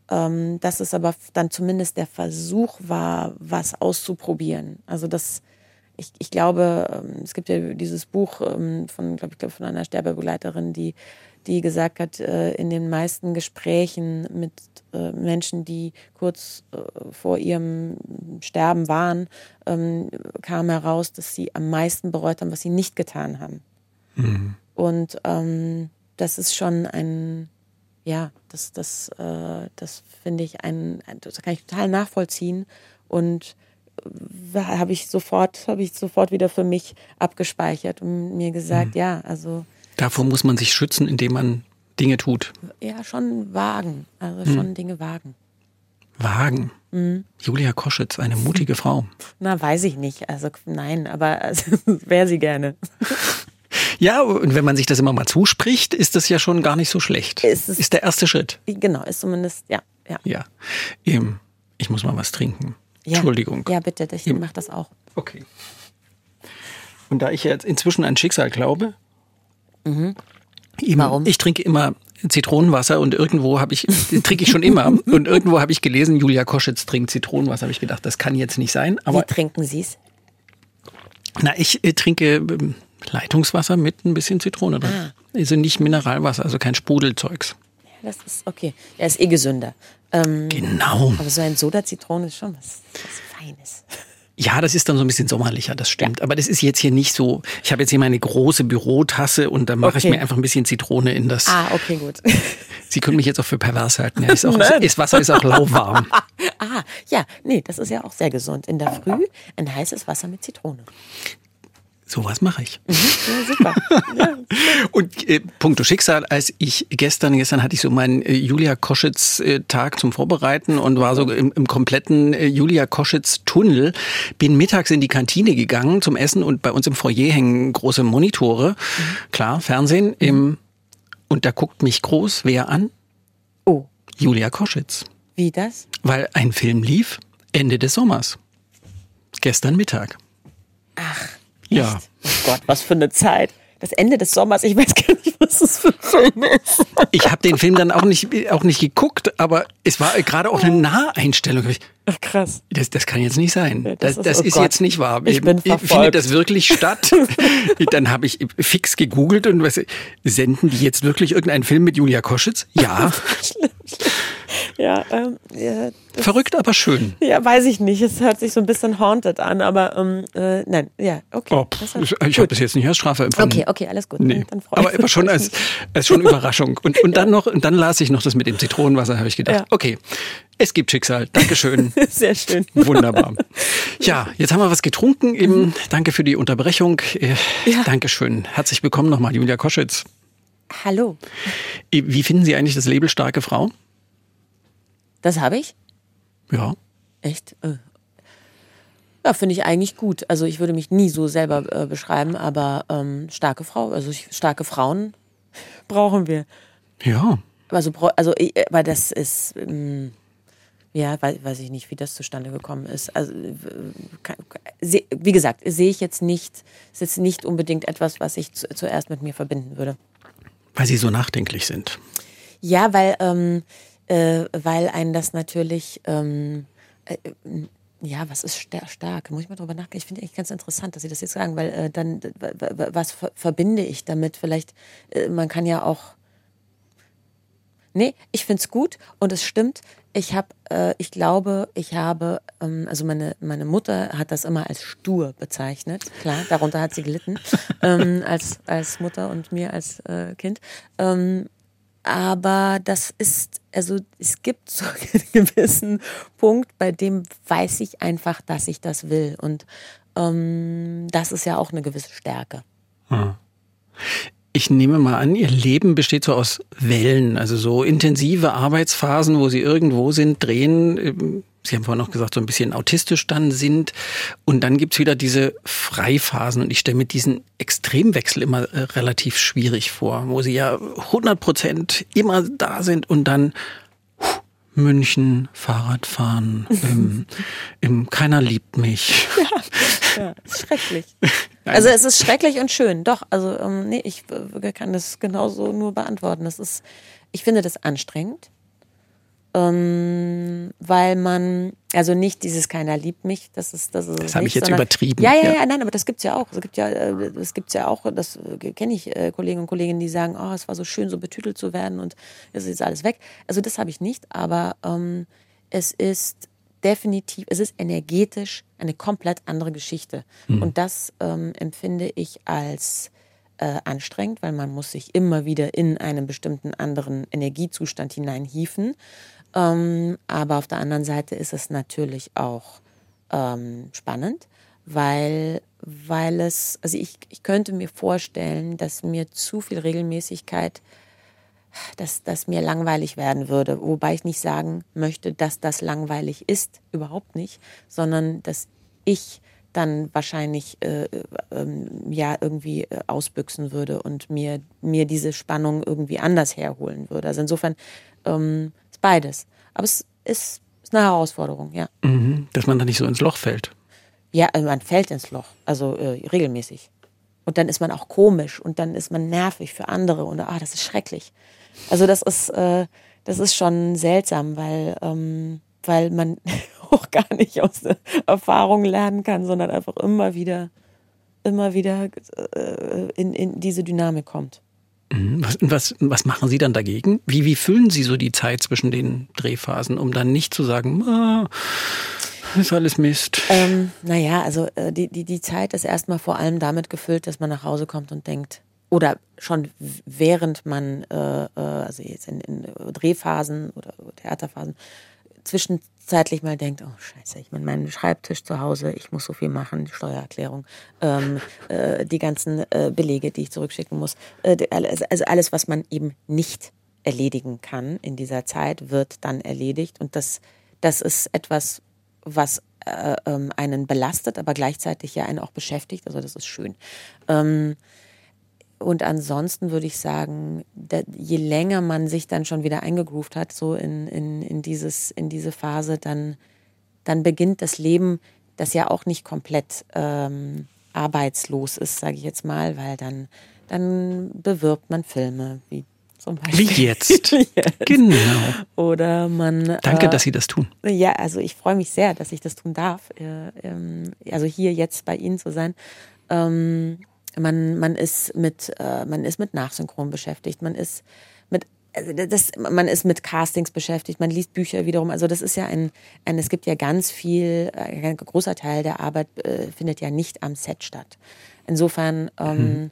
ähm, dass es aber dann zumindest der Versuch war, was auszuprobieren. Also das, ich, ich glaube, ähm, es gibt ja dieses Buch ähm, von, glaube ich, glaub, von einer Sterbebegleiterin, die die gesagt hat, äh, in den meisten Gesprächen mit äh, Menschen, die kurz äh, vor ihrem Sterben waren, ähm, kam heraus, dass sie am meisten bereut haben, was sie nicht getan haben. Mhm. Und ähm, das ist schon ein, ja, das, das, äh, das finde ich ein, das kann ich total nachvollziehen und äh, habe ich sofort, habe ich sofort wieder für mich abgespeichert und mir gesagt, mhm. ja, also Davor muss man sich schützen, indem man Dinge tut. Ja, schon wagen. Also hm. schon Dinge wagen. Wagen. Mhm. Julia Koschitz, eine mutige Frau. Na, weiß ich nicht. Also nein, aber also, wäre sie gerne. Ja, und wenn man sich das immer mal zuspricht, ist das ja schon gar nicht so schlecht. Ist, ist der erste Schritt. Genau, ist zumindest, ja. Ja. ja. Ähm, ich muss mal was trinken. Ja. Entschuldigung. Ja, bitte, ich mache das auch. Okay. Und da ich jetzt inzwischen an Schicksal glaube, Mhm. Warum? Ich trinke immer Zitronenwasser und irgendwo habe ich, trinke ich schon immer, und irgendwo habe ich gelesen, Julia Koschitz trinkt Zitronenwasser. Habe ich gedacht, das kann jetzt nicht sein. Aber Wie trinken Sie es? Na, ich äh, trinke ähm, Leitungswasser mit ein bisschen Zitrone drin. Ah. Also nicht Mineralwasser, also kein Sprudelzeugs. Ja, das ist okay. Ja, ist eh gesünder. Ähm, genau. Aber so ein Soda-Zitrone ist schon was, was Feines. Ja, das ist dann so ein bisschen sommerlicher, das stimmt. Ja. Aber das ist jetzt hier nicht so. Ich habe jetzt hier meine große Bürotasse und da mache okay. ich mir einfach ein bisschen Zitrone in das. Ah, okay, gut. Sie können mich jetzt auch für pervers halten. Ja, ist auch, ist, Wasser ist auch lauwarm. ah, ja, nee, das ist ja auch sehr gesund. In der Früh ein heißes Wasser mit Zitrone. Sowas mache ich. Mhm, ja, super. Ja. Und äh, puncto Schicksal, als ich gestern, gestern hatte ich so meinen äh, Julia Koschitz-Tag äh, zum Vorbereiten und war so im, im kompletten äh, Julia Koschitz-Tunnel. Bin mittags in die Kantine gegangen zum Essen und bei uns im Foyer hängen große Monitore. Mhm. Klar, Fernsehen. Mhm. Im, und da guckt mich groß wer an? Oh. Julia Koschitz. Wie das? Weil ein Film lief Ende des Sommers. Gestern Mittag. Ach. Ja. Oh Gott, was für eine Zeit. Das Ende des Sommers, ich weiß gar nicht, was das für ein Film ist. Ich habe den Film dann auch nicht, auch nicht geguckt, aber es war gerade auch eine Naheinstellung. Ach, krass. Das, das kann jetzt nicht sein. Das das das ist- oh ist jetzt nicht wahr. Ich bin Findet verfolgt. das wirklich statt? Dann habe ich fix gegoogelt und was, senden die jetzt wirklich irgendeinen Film mit Julia Koschitz? Ja. Ja, ähm, ja, das, Verrückt, aber schön. ja, weiß ich nicht. Es hört sich so ein bisschen haunted an, aber ähm, äh, nein, ja, okay. Oh, Das ich habe das jetzt nicht als Strafe empfunden. Okay, okay, alles gut. Nee, Dann freu aber immer schon als, als schon Überraschung. Und, und dann noch, und dann las ich noch das mit dem Zitronenwasser, habe ich gedacht, Ja. okay, es gibt Schicksal. Dankeschön. Sehr schön. Wunderbar. Ja, jetzt haben wir was getrunken. Eben, danke für die Unterbrechung. Äh, Ja. Dankeschön. Herzlich willkommen nochmal, Julia Koschitz. Hallo. Äh, Wie finden Sie eigentlich das Label starke Frau? Das habe ich? Ja. Echt? Äh. Ja, finde ich eigentlich gut. Also ich würde mich nie so selber äh, beschreiben, aber ähm, starke Frau, also ich, starke Frauen brauchen wir. Ja. Also, also aber das ist, ähm, ja, weiß, weiß ich nicht, wie das zustande gekommen ist. Also, wie gesagt, sehe ich jetzt nicht, ist jetzt nicht unbedingt etwas, was ich zu, zuerst mit mir verbinden würde. Weil Sie so nachdenklich sind. Ja, weil, ähm, äh, weil einen das natürlich, ähm, äh, ja, was ist sta- stark? Muss ich mal drüber nachdenken. Ich finde eigentlich ganz interessant, dass Sie das jetzt sagen, weil äh, dann, was ver verbinde ich damit? Vielleicht, äh, man kann ja auch. Nee, ich finde es gut und es stimmt. Ich habe, äh, ich glaube, ich habe, ähm, also meine, meine Mutter hat das immer als stur bezeichnet. Klar, darunter hat sie gelitten, ähm, als, als Mutter und mir als äh, Kind. Ähm, aber das ist, also es gibt so einen gewissen Punkt, bei dem weiß ich einfach, dass ich das will. Und ähm, das ist ja auch eine gewisse Stärke. Ich nehme mal an, Ihr Leben besteht so aus Wellen, also so intensive Arbeitsphasen, wo Sie irgendwo sind, drehen. ähm, Sie haben vorhin noch gesagt, so ein bisschen autistisch dann sind. Und dann gibt's wieder diese Freiphasen. Und ich stelle mir diesen Extremwechsel immer äh, relativ schwierig vor, wo Sie ja 100 Prozent immer da sind und dann huh, München, Fahrradfahren, im, im Keiner liebt mich. Ja, ist schrecklich. Also es ist schrecklich und schön, doch. Also ähm, nee, ich äh, kann das genauso nur beantworten. Das ist, ich finde das anstrengend, ähm, weil man, also nicht dieses keiner liebt mich, das ist das ist Das habe ich jetzt sondern- übertrieben, Ja, ja, ja. nein, aber das gibt's ja auch. Es gibt ja, äh, das gibt's ja auch. Das äh, kenne ich äh, Kollegen und Kolleginnen, die sagen, oh, es war so schön, so betütelt zu werden und es ist alles weg. Also das habe ich nicht, aber ähm, es ist definitiv, es ist energetisch eine komplett andere Geschichte. Und das ähm, empfinde ich als äh, anstrengend, weil man muss sich immer wieder in einen bestimmten anderen Energiezustand hineinhieven. Ähm, aber auf der anderen Seite ist es natürlich auch ähm, spannend, weil, weil es, also ich, ich könnte mir vorstellen, dass mir zu viel Regelmäßigkeit dass das mir langweilig werden würde. Wobei ich nicht sagen möchte, dass das langweilig ist, überhaupt nicht, sondern dass ich dann wahrscheinlich äh, äh, ähm, ja irgendwie äh, ausbüchsen würde und mir, mir diese Spannung irgendwie anders herholen würde. Also insofern ähm, ist beides. Aber es ist, ist eine Herausforderung, ja. Mhm, dass man da nicht so ins Loch fällt. Ja, also man fällt ins Loch, also äh, regelmäßig. Und dann ist man auch komisch und dann ist man nervig für andere und ah, das ist schrecklich. Also das ist, äh, das ist schon seltsam, weil, ähm, weil man auch gar nicht aus der Erfahrung lernen kann, sondern einfach immer wieder, immer wieder äh, in, in diese Dynamik kommt. Mhm, Was, was, was machen Sie dann dagegen? Wie, wie füllen Sie so die Zeit zwischen den Drehphasen, um dann nicht zu sagen, ah, ist alles Mist? Ähm, naja, also äh, die, die, die Zeit ist erstmal vor allem damit gefüllt, dass man nach Hause kommt und denkt, oder schon während man, äh, äh, also jetzt in, in Drehphasen oder Theaterphasen, zwischenzeitlich mal denkt, oh scheiße, ich bin meinen Schreibtisch zu Hause, ich muss so viel machen, die Steuererklärung, ähm, äh, die ganzen äh, Belege, die ich zurückschicken muss, äh, alles- also alles, was man eben nicht erledigen kann in dieser Zeit, wird dann erledigt und das, das ist etwas, was äh, ähm, einen belastet, aber gleichzeitig ja einen auch beschäftigt. Also das ist schön. Ähm, und ansonsten würde ich sagen, je länger man sich dann schon wieder eingegroovt hat, so in, in, in, dieses, in diese Phase, dann, dann beginnt das Leben, das ja auch nicht komplett ähm, arbeitslos ist, sage ich jetzt mal, weil dann, dann bewirbt man Filme, wie Zum Beispiel. Wie jetzt? yes. Genau. Oder man. Danke, äh, dass Sie das tun. Ja, also ich freue mich sehr, dass ich das tun darf. Äh, ähm, also hier jetzt bei Ihnen zu sein. Ähm, man, man ist mit, äh, man ist mit Nachsynchron beschäftigt. Man ist mit also das, man ist mit Castings beschäftigt, man liest Bücher wiederum. Also das ist ja ein, ein es gibt ja ganz viel, ein großer Teil der Arbeit äh, findet ja nicht am Set statt. Insofern ähm, mhm.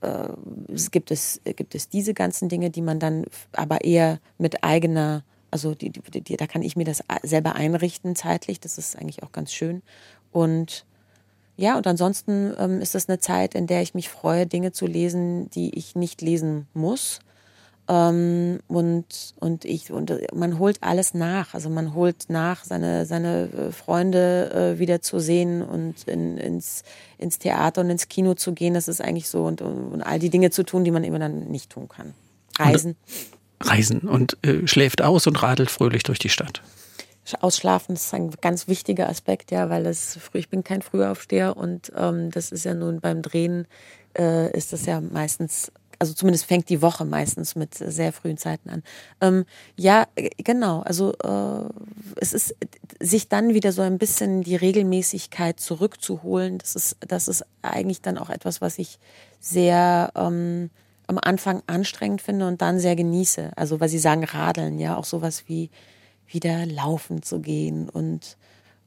äh, es gibt, es, gibt es diese ganzen Dinge, die man dann aber eher mit eigener, also die, die, die, da kann ich mir das selber einrichten zeitlich, das ist eigentlich auch ganz schön. Und ja, und ansonsten ähm, ist das eine Zeit, in der ich mich freue, Dinge zu lesen, die ich nicht lesen muss ähm, und, und ich, und man holt alles nach. Also man holt nach, seine, seine äh, Freunde äh, wieder zu sehen und in, ins, ins Theater und ins Kino zu gehen. Das ist eigentlich so und, und all die Dinge zu tun, die man immer dann nicht tun kann. Reisen. Und, reisen und äh, schläft aus und radelt fröhlich durch die Stadt. Ausschlafen ist ein ganz wichtiger Aspekt, ja, weil das, ich bin kein Frühaufsteher und ähm, das ist ja nun beim Drehen äh, ist das ja meistens also zumindest fängt die Woche meistens mit sehr frühen Zeiten an. Ähm, ja, genau. Also äh, es ist sich dann wieder so ein bisschen die Regelmäßigkeit zurückzuholen. Das ist, das ist eigentlich dann auch etwas, was ich sehr ähm, am Anfang anstrengend finde und dann sehr genieße. Also weil Sie sagen Radeln, ja, auch sowas wie wieder laufen zu gehen und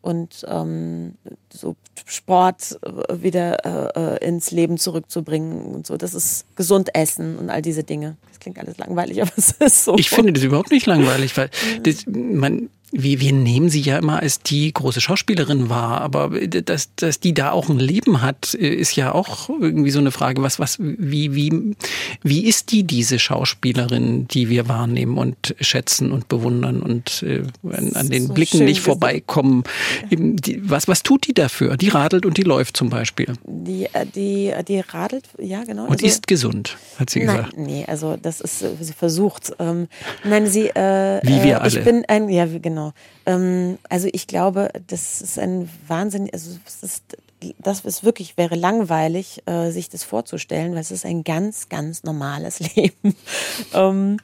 und ähm, so Sport äh, wieder äh, äh, ins Leben zurückzubringen und so. Das ist gesund essen und all diese Dinge. Das klingt alles langweilig, aber es ist so. Ich finde das überhaupt nicht langweilig, weil das, man, wir, wir nehmen sie ja immer als die große Schauspielerin wahr, aber dass, dass die da auch ein Leben hat, ist ja auch irgendwie so eine Frage, was, was, wie, wie, wie ist die, diese Schauspielerin, die wir wahrnehmen und schätzen und bewundern und äh, an, an den so Blicken nicht vorbeikommen? Die, was, was tut die dafür? Die radelt und die läuft zum Beispiel. Die, äh, die, die radelt, ja, genau. Und also, ist gesund, hat sie nein, gesagt. Nee, also das ist, sie versucht. Ähm, nein, sie, äh, wie wir alle. Ich bin ein, ja, genau genau. Ähm, also ich glaube, das ist ein Wahnsinn, also das ist, das ist wirklich, wäre langweilig, äh, sich das vorzustellen, weil es ist ein ganz, ganz normales Leben. ähm,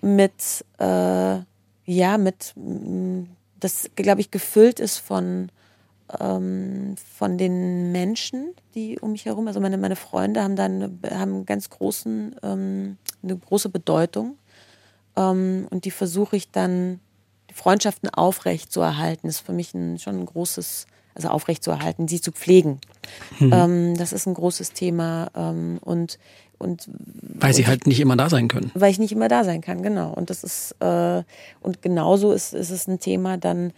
mit, äh, ja, mit, mm, das, glaube ich, gefüllt ist von, ähm, von den Menschen, die um mich herum, also meine, meine Freunde haben dann haben ganz großen, ähm, eine große Bedeutung. Ähm, und die versuche ich dann Freundschaften aufrecht zu erhalten, ist für mich ein, schon ein großes, also aufrecht zu erhalten, sie zu pflegen. Mhm. Ähm, das ist ein großes Thema ähm, und und weil sie und halt nicht immer da sein können. Weil ich nicht immer da sein kann, genau. Und das ist äh, und genauso ist, ist es ein Thema dann.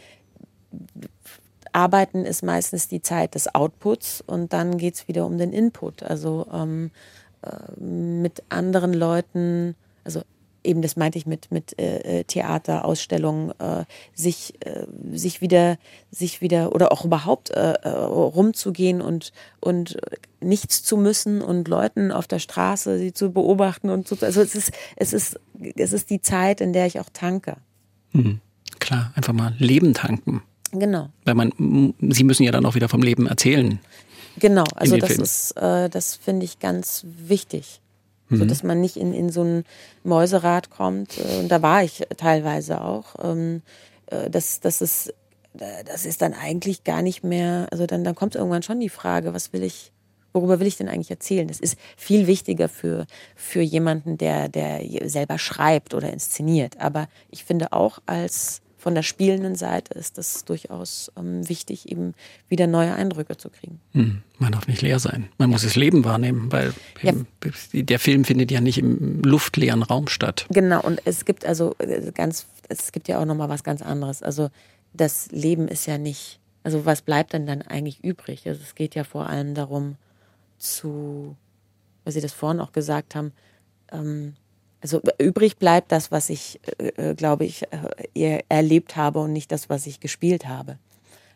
Arbeiten ist meistens die Zeit des Outputs und dann geht es wieder um den Input. Also ähm, äh, mit anderen Leuten, also eben das meinte ich mit, mit äh, äh, Theater, Ausstellungen, äh, sich, äh, sich wieder, sich wieder oder auch überhaupt äh, äh, rumzugehen und, und nichts zu müssen und Leuten auf der Straße sie zu beobachten und so. Also es ist, es ist, es ist die Zeit, in der ich auch tanke. Mhm. Klar, einfach mal Leben tanken. Genau. Weil man, Sie müssen ja dann auch wieder vom Leben erzählen. Genau, also das Film. ist, äh, das finde ich ganz wichtig mhm. so dass man nicht in, in so ein Mäuserad kommt. Äh, und da war ich teilweise auch. Ähm, äh, das, das ist das ist dann eigentlich gar nicht mehr, also dann, dann kommt irgendwann schon die Frage, was will ich, worüber will ich denn eigentlich erzählen? Das ist viel wichtiger für, für jemanden, der, der selber schreibt oder inszeniert. Aber ich finde auch als von der spielenden Seite ist das durchaus ähm, wichtig, eben wieder neue Eindrücke zu kriegen. Hm, man darf nicht leer sein. Man muss das Leben wahrnehmen, weil ja. der Film findet ja nicht im luftleeren Raum statt. Genau, und es gibt also äh, ganz, es gibt ja auch nochmal was ganz anderes. Also das Leben ist ja nicht, also was bleibt denn dann eigentlich übrig? Also es geht ja vor allem darum zu, weil Sie das vorhin auch gesagt haben, ähm, also übrig bleibt das, was ich, äh, äh glaube ich, äh, erlebt habe und nicht das, was ich gespielt habe.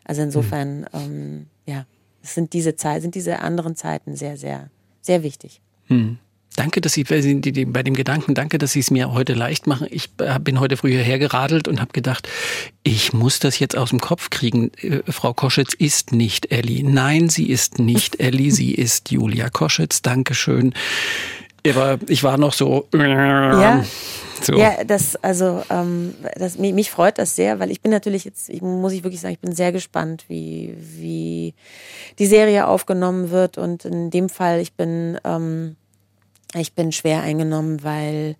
Also insofern, mhm. ähm, ja, es sind diese Zeit, sind diese anderen Zeiten sehr, sehr, sehr wichtig. Mhm. Danke, dass Sie bei dem Gedanken, danke, dass Sie es mir heute leicht machen. Ich äh, bin heute früh hierher geradelt und habe gedacht, ich muss das jetzt aus dem Kopf kriegen. Frau Koschitz ist nicht Elli. Nein, sie ist nicht Elli, sie ist Julia Koschitz. Dankeschön. Aber ich war noch so. Ja. So. Ja, das, also, ähm, das, mich, mich, freut das sehr, weil ich bin natürlich jetzt, ich, muss ich wirklich sagen, ich bin sehr gespannt, wie, wie die Serie aufgenommen wird. Und in dem Fall, ich bin, ähm, ich bin schwer eingenommen, weil,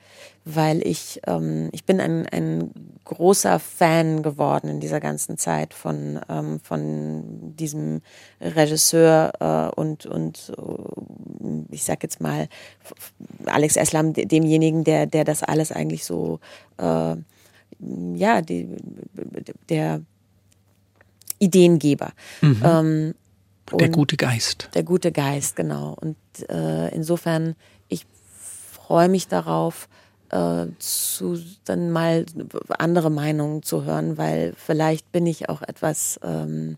weil ich, ähm, ich bin ein, ein großer Fan geworden in dieser ganzen Zeit von, ähm, von diesem Regisseur äh, und, und ich sag jetzt mal Alex Eslam, demjenigen, der, der das alles eigentlich so, äh, ja, die, der Ideengeber. Mhm. Ähm, der gute Geist. Der gute Geist, genau. Und äh, insofern freue mich darauf, äh, zu dann mal andere Meinungen zu hören, weil vielleicht bin ich auch etwas ähm,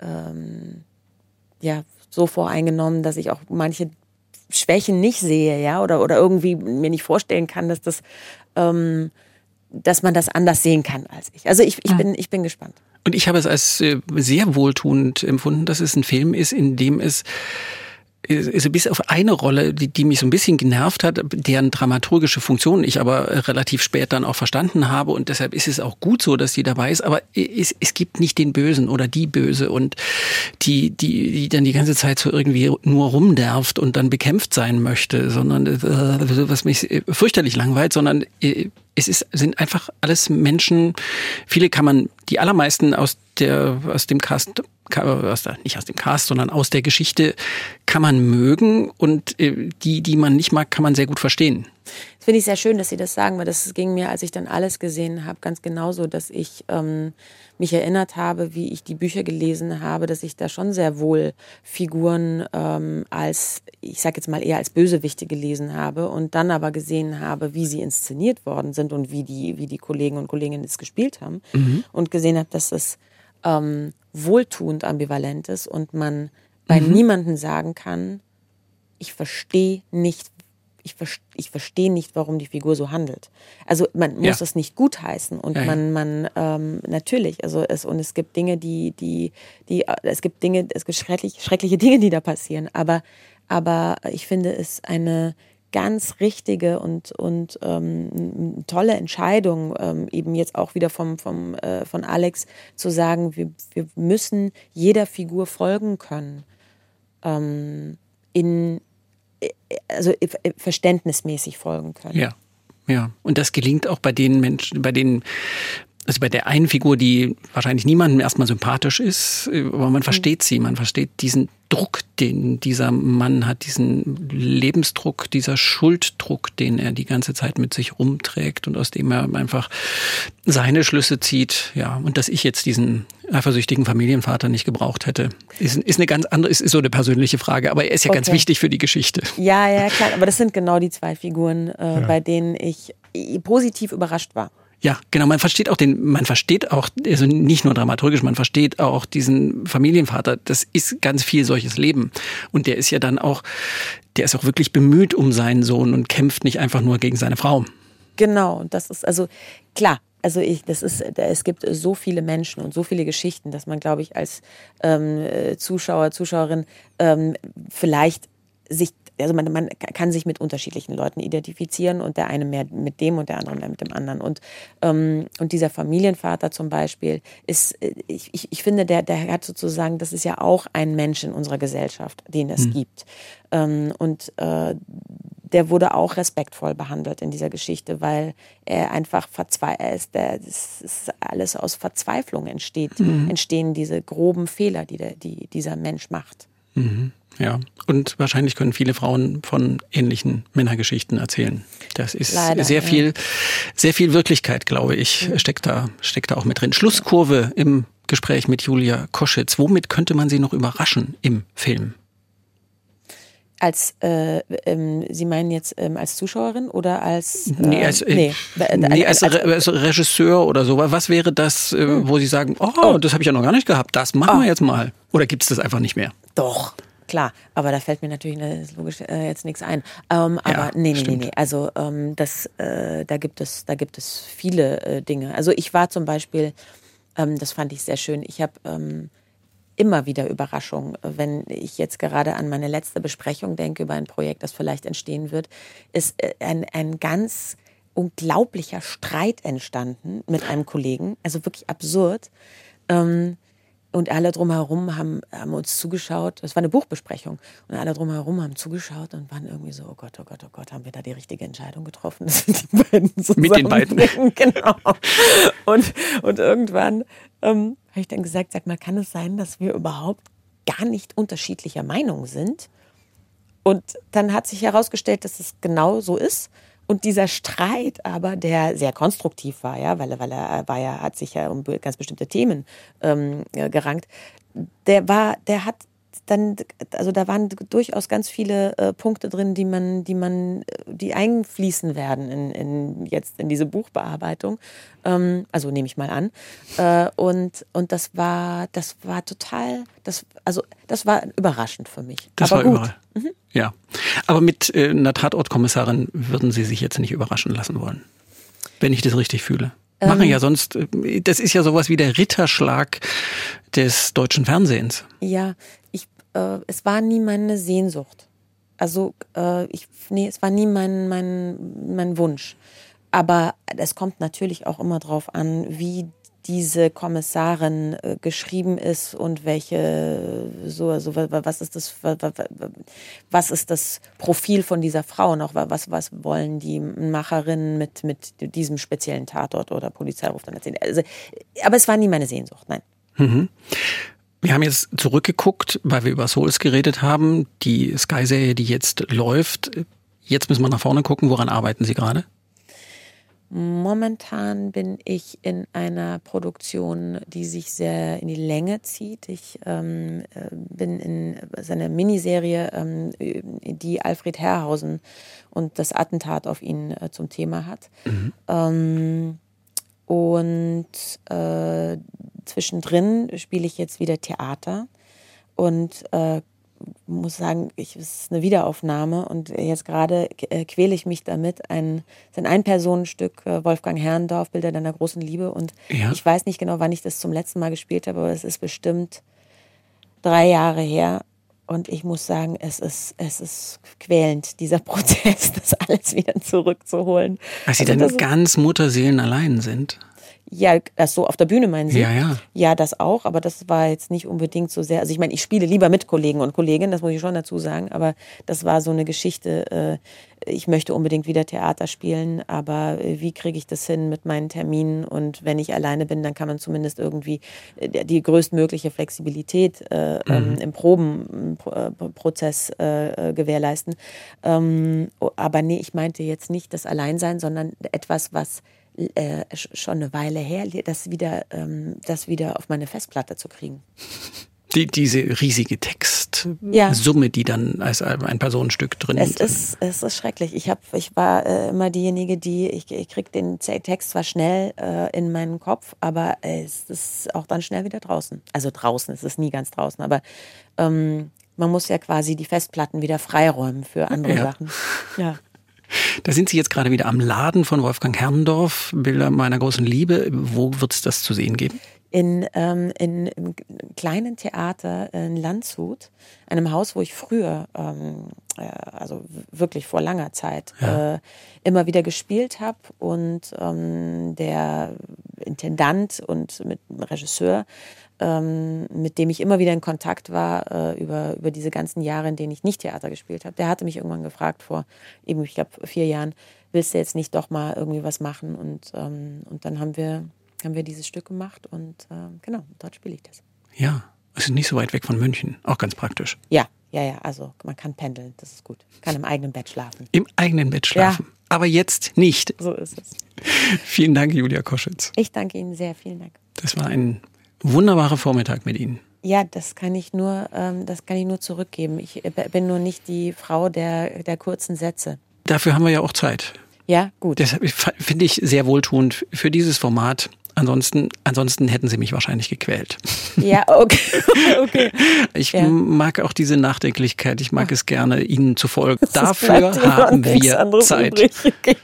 ähm, ja so voreingenommen, dass ich auch manche Schwächen nicht sehe, ja, oder oder irgendwie mir nicht vorstellen kann, dass das ähm, dass man das anders sehen kann als ich. Also ich, ich, ja. bin, ich bin gespannt. Und ich habe es als äh, sehr wohltuend empfunden, dass es ein Film ist, in dem es so bis auf eine Rolle, die, die mich so ein bisschen genervt hat, deren dramaturgische Funktion ich aber relativ spät dann auch verstanden habe. Und deshalb ist es auch gut so, dass die dabei ist, aber es, es gibt nicht den Bösen oder die Böse und die, die, die dann die ganze Zeit so irgendwie nur rumnervt und dann bekämpft sein möchte, sondern äh, was mich fürchterlich langweilt, sondern äh, es ist, sind einfach alles Menschen, viele kann man, die allermeisten aus der, aus dem Cast aus der, nicht aus dem Cast, sondern aus der Geschichte kann man mögen und äh, die, die man nicht mag, kann man sehr gut verstehen. Das finde ich sehr schön, dass Sie das sagen, weil das ging mir, als ich dann alles gesehen habe, ganz genauso, dass ich ähm, mich erinnert habe, wie ich die Bücher gelesen habe, dass ich da schon sehr wohl Figuren ähm, als, ich sage jetzt mal eher als Bösewichte gelesen habe und dann aber gesehen habe, wie sie inszeniert worden sind und wie die, wie die Kollegen und Kolleginnen es gespielt haben mhm. und gesehen habe, dass das ähm, wohltuend ambivalent ist und man bei mhm. niemandem sagen kann, ich verstehe nicht, ich, ich verstehe nicht, warum die Figur so handelt. Also man muss ja. es nicht gutheißen und ja, man, man ähm, natürlich, also es und es gibt Dinge, die, die, die, es gibt Dinge, es gibt schrecklich, schreckliche Dinge, die da passieren, aber, aber ich finde es eine ganz richtige und, und ähm, tolle Entscheidung, ähm, eben jetzt auch wieder vom, vom, äh, von Alex zu sagen, wir, wir müssen jeder Figur folgen können. Ähm, in, äh, also äh, verständnismäßig folgen können. Ja. Ja, und das gelingt auch bei den Menschen, bei den also bei der einen Figur, die wahrscheinlich niemandem erstmal sympathisch ist, äh, aber man versteht sie, man versteht diesen Druck, den dieser Mann hat, diesen Lebensdruck, dieser Schulddruck, den er die ganze Zeit mit sich rumträgt und aus dem er einfach seine Schlüsse zieht. Ja, und dass ich jetzt diesen eifersüchtigen Familienvater nicht gebraucht hätte, ist, ist eine ganz andere, ist, ist so eine persönliche Frage, aber er ist ja okay. ganz wichtig für die Geschichte. Ja, ja, klar, aber das sind genau die zwei Figuren, äh, ja. bei denen ich positiv überrascht war. Ja, genau. Man versteht auch den, man versteht auch, also nicht nur dramaturgisch, man versteht auch diesen Familienvater. Das ist ganz viel solches Leben. Und der ist ja dann auch, der ist auch wirklich bemüht um seinen Sohn und kämpft nicht einfach nur gegen seine Frau. Genau. Das ist also klar. Also ich, das ist, es gibt so viele Menschen und so viele Geschichten, dass man, glaube ich, als ähm, Zuschauer, Zuschauerin ähm, vielleicht sich also man, man kann sich mit unterschiedlichen Leuten identifizieren und der eine mehr mit dem und der andere mehr mit dem anderen. Und, ähm, und dieser Familienvater zum Beispiel ist, ich, ich, ich finde, der, der hat sozusagen, das ist ja auch ein Mensch in unserer Gesellschaft, den es mhm. gibt. Ähm, und äh, der wurde auch respektvoll behandelt in dieser Geschichte, weil er einfach verzweifelt ist. Der, das ist alles aus Verzweiflung entsteht, mhm. entstehen diese groben Fehler, die, der, die dieser Mensch macht. Mhm. Ja, und wahrscheinlich können viele Frauen von ähnlichen Männergeschichten erzählen. Das ist Leider, sehr viel, sehr viel Wirklichkeit, glaube ich, mhm. steckt da, steckt da auch mit drin. Schlusskurve im Gespräch mit Julia Koschitz. Womit könnte man sie noch überraschen im Film? Als, äh, ähm, Sie meinen jetzt ähm, als Zuschauerin oder als. Äh, nee, als, äh, nee, nee als, als, als, Regisseur oder so. Was wäre das, äh, hm. wo Sie sagen, oh, oh. das habe ich ja noch gar nicht gehabt, das machen oh. wir jetzt mal? Oder gibt es das einfach nicht mehr? Doch. Klar, aber da fällt mir natürlich ne, logisch äh, jetzt nichts ein. Ähm, aber ja, nee, nee, nee, nee. Also ähm, das, äh, da gibt es, da gibt es viele äh, Dinge. Also ich war zum Beispiel, ähm, das fand ich sehr schön. Ich habe ähm, immer wieder Überraschungen. Wenn ich jetzt gerade an meine letzte Besprechung denke über ein Projekt, das vielleicht entstehen wird, ist äh, ein, ein ganz unglaublicher Streit entstanden mit einem Kollegen, also wirklich absurd. Ähm, und alle drumherum haben, haben uns zugeschaut. Das war eine Buchbesprechung. Und alle drumherum haben zugeschaut und waren irgendwie so, oh Gott, oh Gott, oh Gott, haben wir da die richtige Entscheidung getroffen? die beiden Mit den beiden. Genau. Und, und irgendwann ähm, habe ich dann gesagt, sag mal, kann es sein, dass wir überhaupt gar nicht unterschiedlicher Meinung sind? Und dann hat sich herausgestellt, dass es genau so ist. Und dieser Streit aber, der sehr konstruktiv war, ja, weil, weil er war ja, hat sich ja um ganz bestimmte Themen ähm, gerankt, der war, der hat dann, also da waren durchaus ganz viele äh, Punkte drin, die man, die man, die einfließen werden in, in jetzt in diese Buchbearbeitung. Ähm, also nehme ich mal an. Äh, und, und das war, das war total, das, also das war überraschend für mich. Das Aber war gut. überall. Mhm. Ja. Aber mit äh, einer Tatortkommissarin würden Sie sich jetzt nicht überraschen lassen wollen. Wenn ich das richtig fühle. Machen ähm, ja sonst, äh, das ist ja sowas wie der Ritterschlag des deutschen Fernsehens. Ja, äh, es war nie meine Sehnsucht. Also äh, ich, nee, es war nie mein, mein, mein Wunsch. Aber es kommt natürlich auch immer drauf an, wie diese Kommissarin äh, geschrieben ist und welche so also was ist das was ist das Profil von dieser Frau noch was was wollen die Macherinnen mit mit diesem speziellen Tatort oder Polizeiruf dann erzählen also aber es war nie meine Sehnsucht nein mhm. Wir haben jetzt zurückgeguckt, weil wir über Souls geredet haben, die Sky-Serie, die jetzt läuft. Jetzt müssen wir nach vorne gucken. Woran arbeiten Sie gerade? Momentan bin ich in einer Produktion, die sich sehr in die Länge zieht. Ich ähm, äh, bin in seiner Miniserie, ähm, die Alfred Herrhausen und das Attentat auf ihn äh, zum Thema hat. Mhm. Ähm, und äh, zwischendrin spiele ich jetzt wieder Theater und äh, muss sagen, ich, es ist eine Wiederaufnahme und jetzt gerade äh, quäle ich mich damit. Ein, es ist ein Ein-Personenstück, äh, Wolfgang Herrndorf, Bilder deiner großen Liebe. Und ja. ich weiß nicht genau, wann ich das zum letzten Mal gespielt habe, aber es ist bestimmt drei Jahre her. Und ich muss sagen, es ist, es ist quälend, dieser Prozess, das alles wieder zurückzuholen. Weil Sie also, dann ganz Mutterseelen allein sind. Ja, das so auf der Bühne meinen Sie? Ja, ja. Ja, das auch, aber das war jetzt nicht unbedingt so sehr. Also ich meine, ich spiele lieber mit Kollegen und Kolleginnen, das muss ich schon dazu sagen, aber das war so eine Geschichte, äh, ich möchte unbedingt wieder Theater spielen, aber äh, wie kriege ich das hin mit meinen Terminen? Und wenn ich alleine bin, dann kann man zumindest irgendwie äh, die größtmögliche Flexibilität äh, ähm, mhm. im Probenprozess äh, gewährleisten. Ähm, aber nee, ich meinte jetzt nicht das Alleinsein, sondern etwas, was äh, schon eine Weile her, das wieder, ähm, das wieder auf meine Festplatte zu kriegen. Die, diese riesige Textsumme, ja. die dann als ein Personenstück drin ist. Es ist, es ist schrecklich. Ich, hab, ich war äh, immer diejenige, die, ich, ich krieg den Text zwar schnell äh, in meinen Kopf, aber es ist auch dann schnell wieder draußen. Also draußen, es ist nie ganz draußen, aber ähm, man muss ja quasi die Festplatten wieder freiräumen für andere ja. Sachen. Ja. Da sind Sie jetzt gerade wieder am Laden von Wolfgang Herrndorf, Bilder meiner großen Liebe. Wo wird es das zu sehen geben? In, ähm, in einem kleinen Theater in Landshut, einem Haus, wo ich früher, ähm, äh, also wirklich vor langer Zeit, ja. äh, immer wieder gespielt habe. Und ähm, der Intendant und mit dem Regisseur ähm, mit dem ich immer wieder in Kontakt war äh, über, über diese ganzen Jahre, in denen ich nicht Theater gespielt habe. Der hatte mich irgendwann gefragt vor eben, ich glaube, vier Jahren, willst du jetzt nicht doch mal irgendwie was machen? Und, ähm, und dann haben wir, haben wir dieses Stück gemacht und äh, genau, dort spiele ich das. Ja, es ist nicht so weit weg von München, auch ganz praktisch. Ja, ja, ja, also man kann pendeln, das ist gut. Kann im eigenen Bett schlafen. Im eigenen Bett schlafen. Ja. Aber jetzt nicht. So ist es. Vielen Dank, Julia Koschitz. Ich danke Ihnen sehr, vielen Dank. Das war ein wunderbarer Vormittag mit Ihnen. Ja, das kann ich nur, ähm, das kann ich nur zurückgeben. Ich bin nur nicht die Frau der, der kurzen Sätze. Dafür haben wir ja auch Zeit. Ja, gut. Das finde ich sehr wohltuend für dieses Format. Ansonsten, ansonsten hätten sie mich wahrscheinlich gequält. Ja, okay. okay. Ich Ja. mag auch diese Nachdenklichkeit. Ich mag es gerne, ihnen zu folgen. Es Dafür haben wir Zeit. Okay.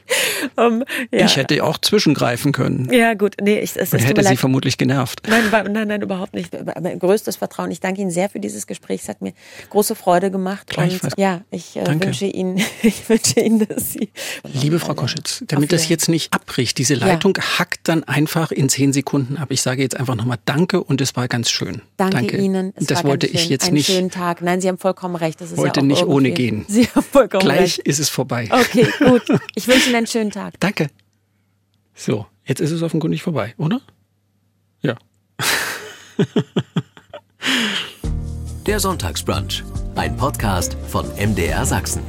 Ähm, ja. Ich hätte auch zwischengreifen können ja, gut. Nee, ich, es, es hätte sie vermutlich genervt. Nein, nein, nein, überhaupt nicht. Aber größtes Vertrauen. Ich danke Ihnen sehr für dieses Gespräch. Es hat mir große Freude gemacht. Gleichfalls. Und ja, ich äh, Danke. wünsche Ihnen, ich wünsche Ihnen, dass Sie. Liebe Frau Koschitz, damit das jetzt nicht abbricht, diese Leitung hackt dann einfach in zehn Sekunden ab. Ich sage jetzt einfach nochmal Danke und es war ganz schön. Danke, Ihnen. Es das war wollte ganz schön. ich jetzt Einen nicht. schönen Tag. Nein, Sie haben vollkommen recht. Das ist Wollte ja auch nicht irgendwie- ohne gehen. Sie haben vollkommen Gleich recht. ist es vorbei. Okay, gut. Ich wünsche Ihnen einen schönen Tag. Danke. So, jetzt ist es offenkundig vorbei, oder? Ja. Der Sonntagsbrunch, ein Podcast von MDR Sachsen.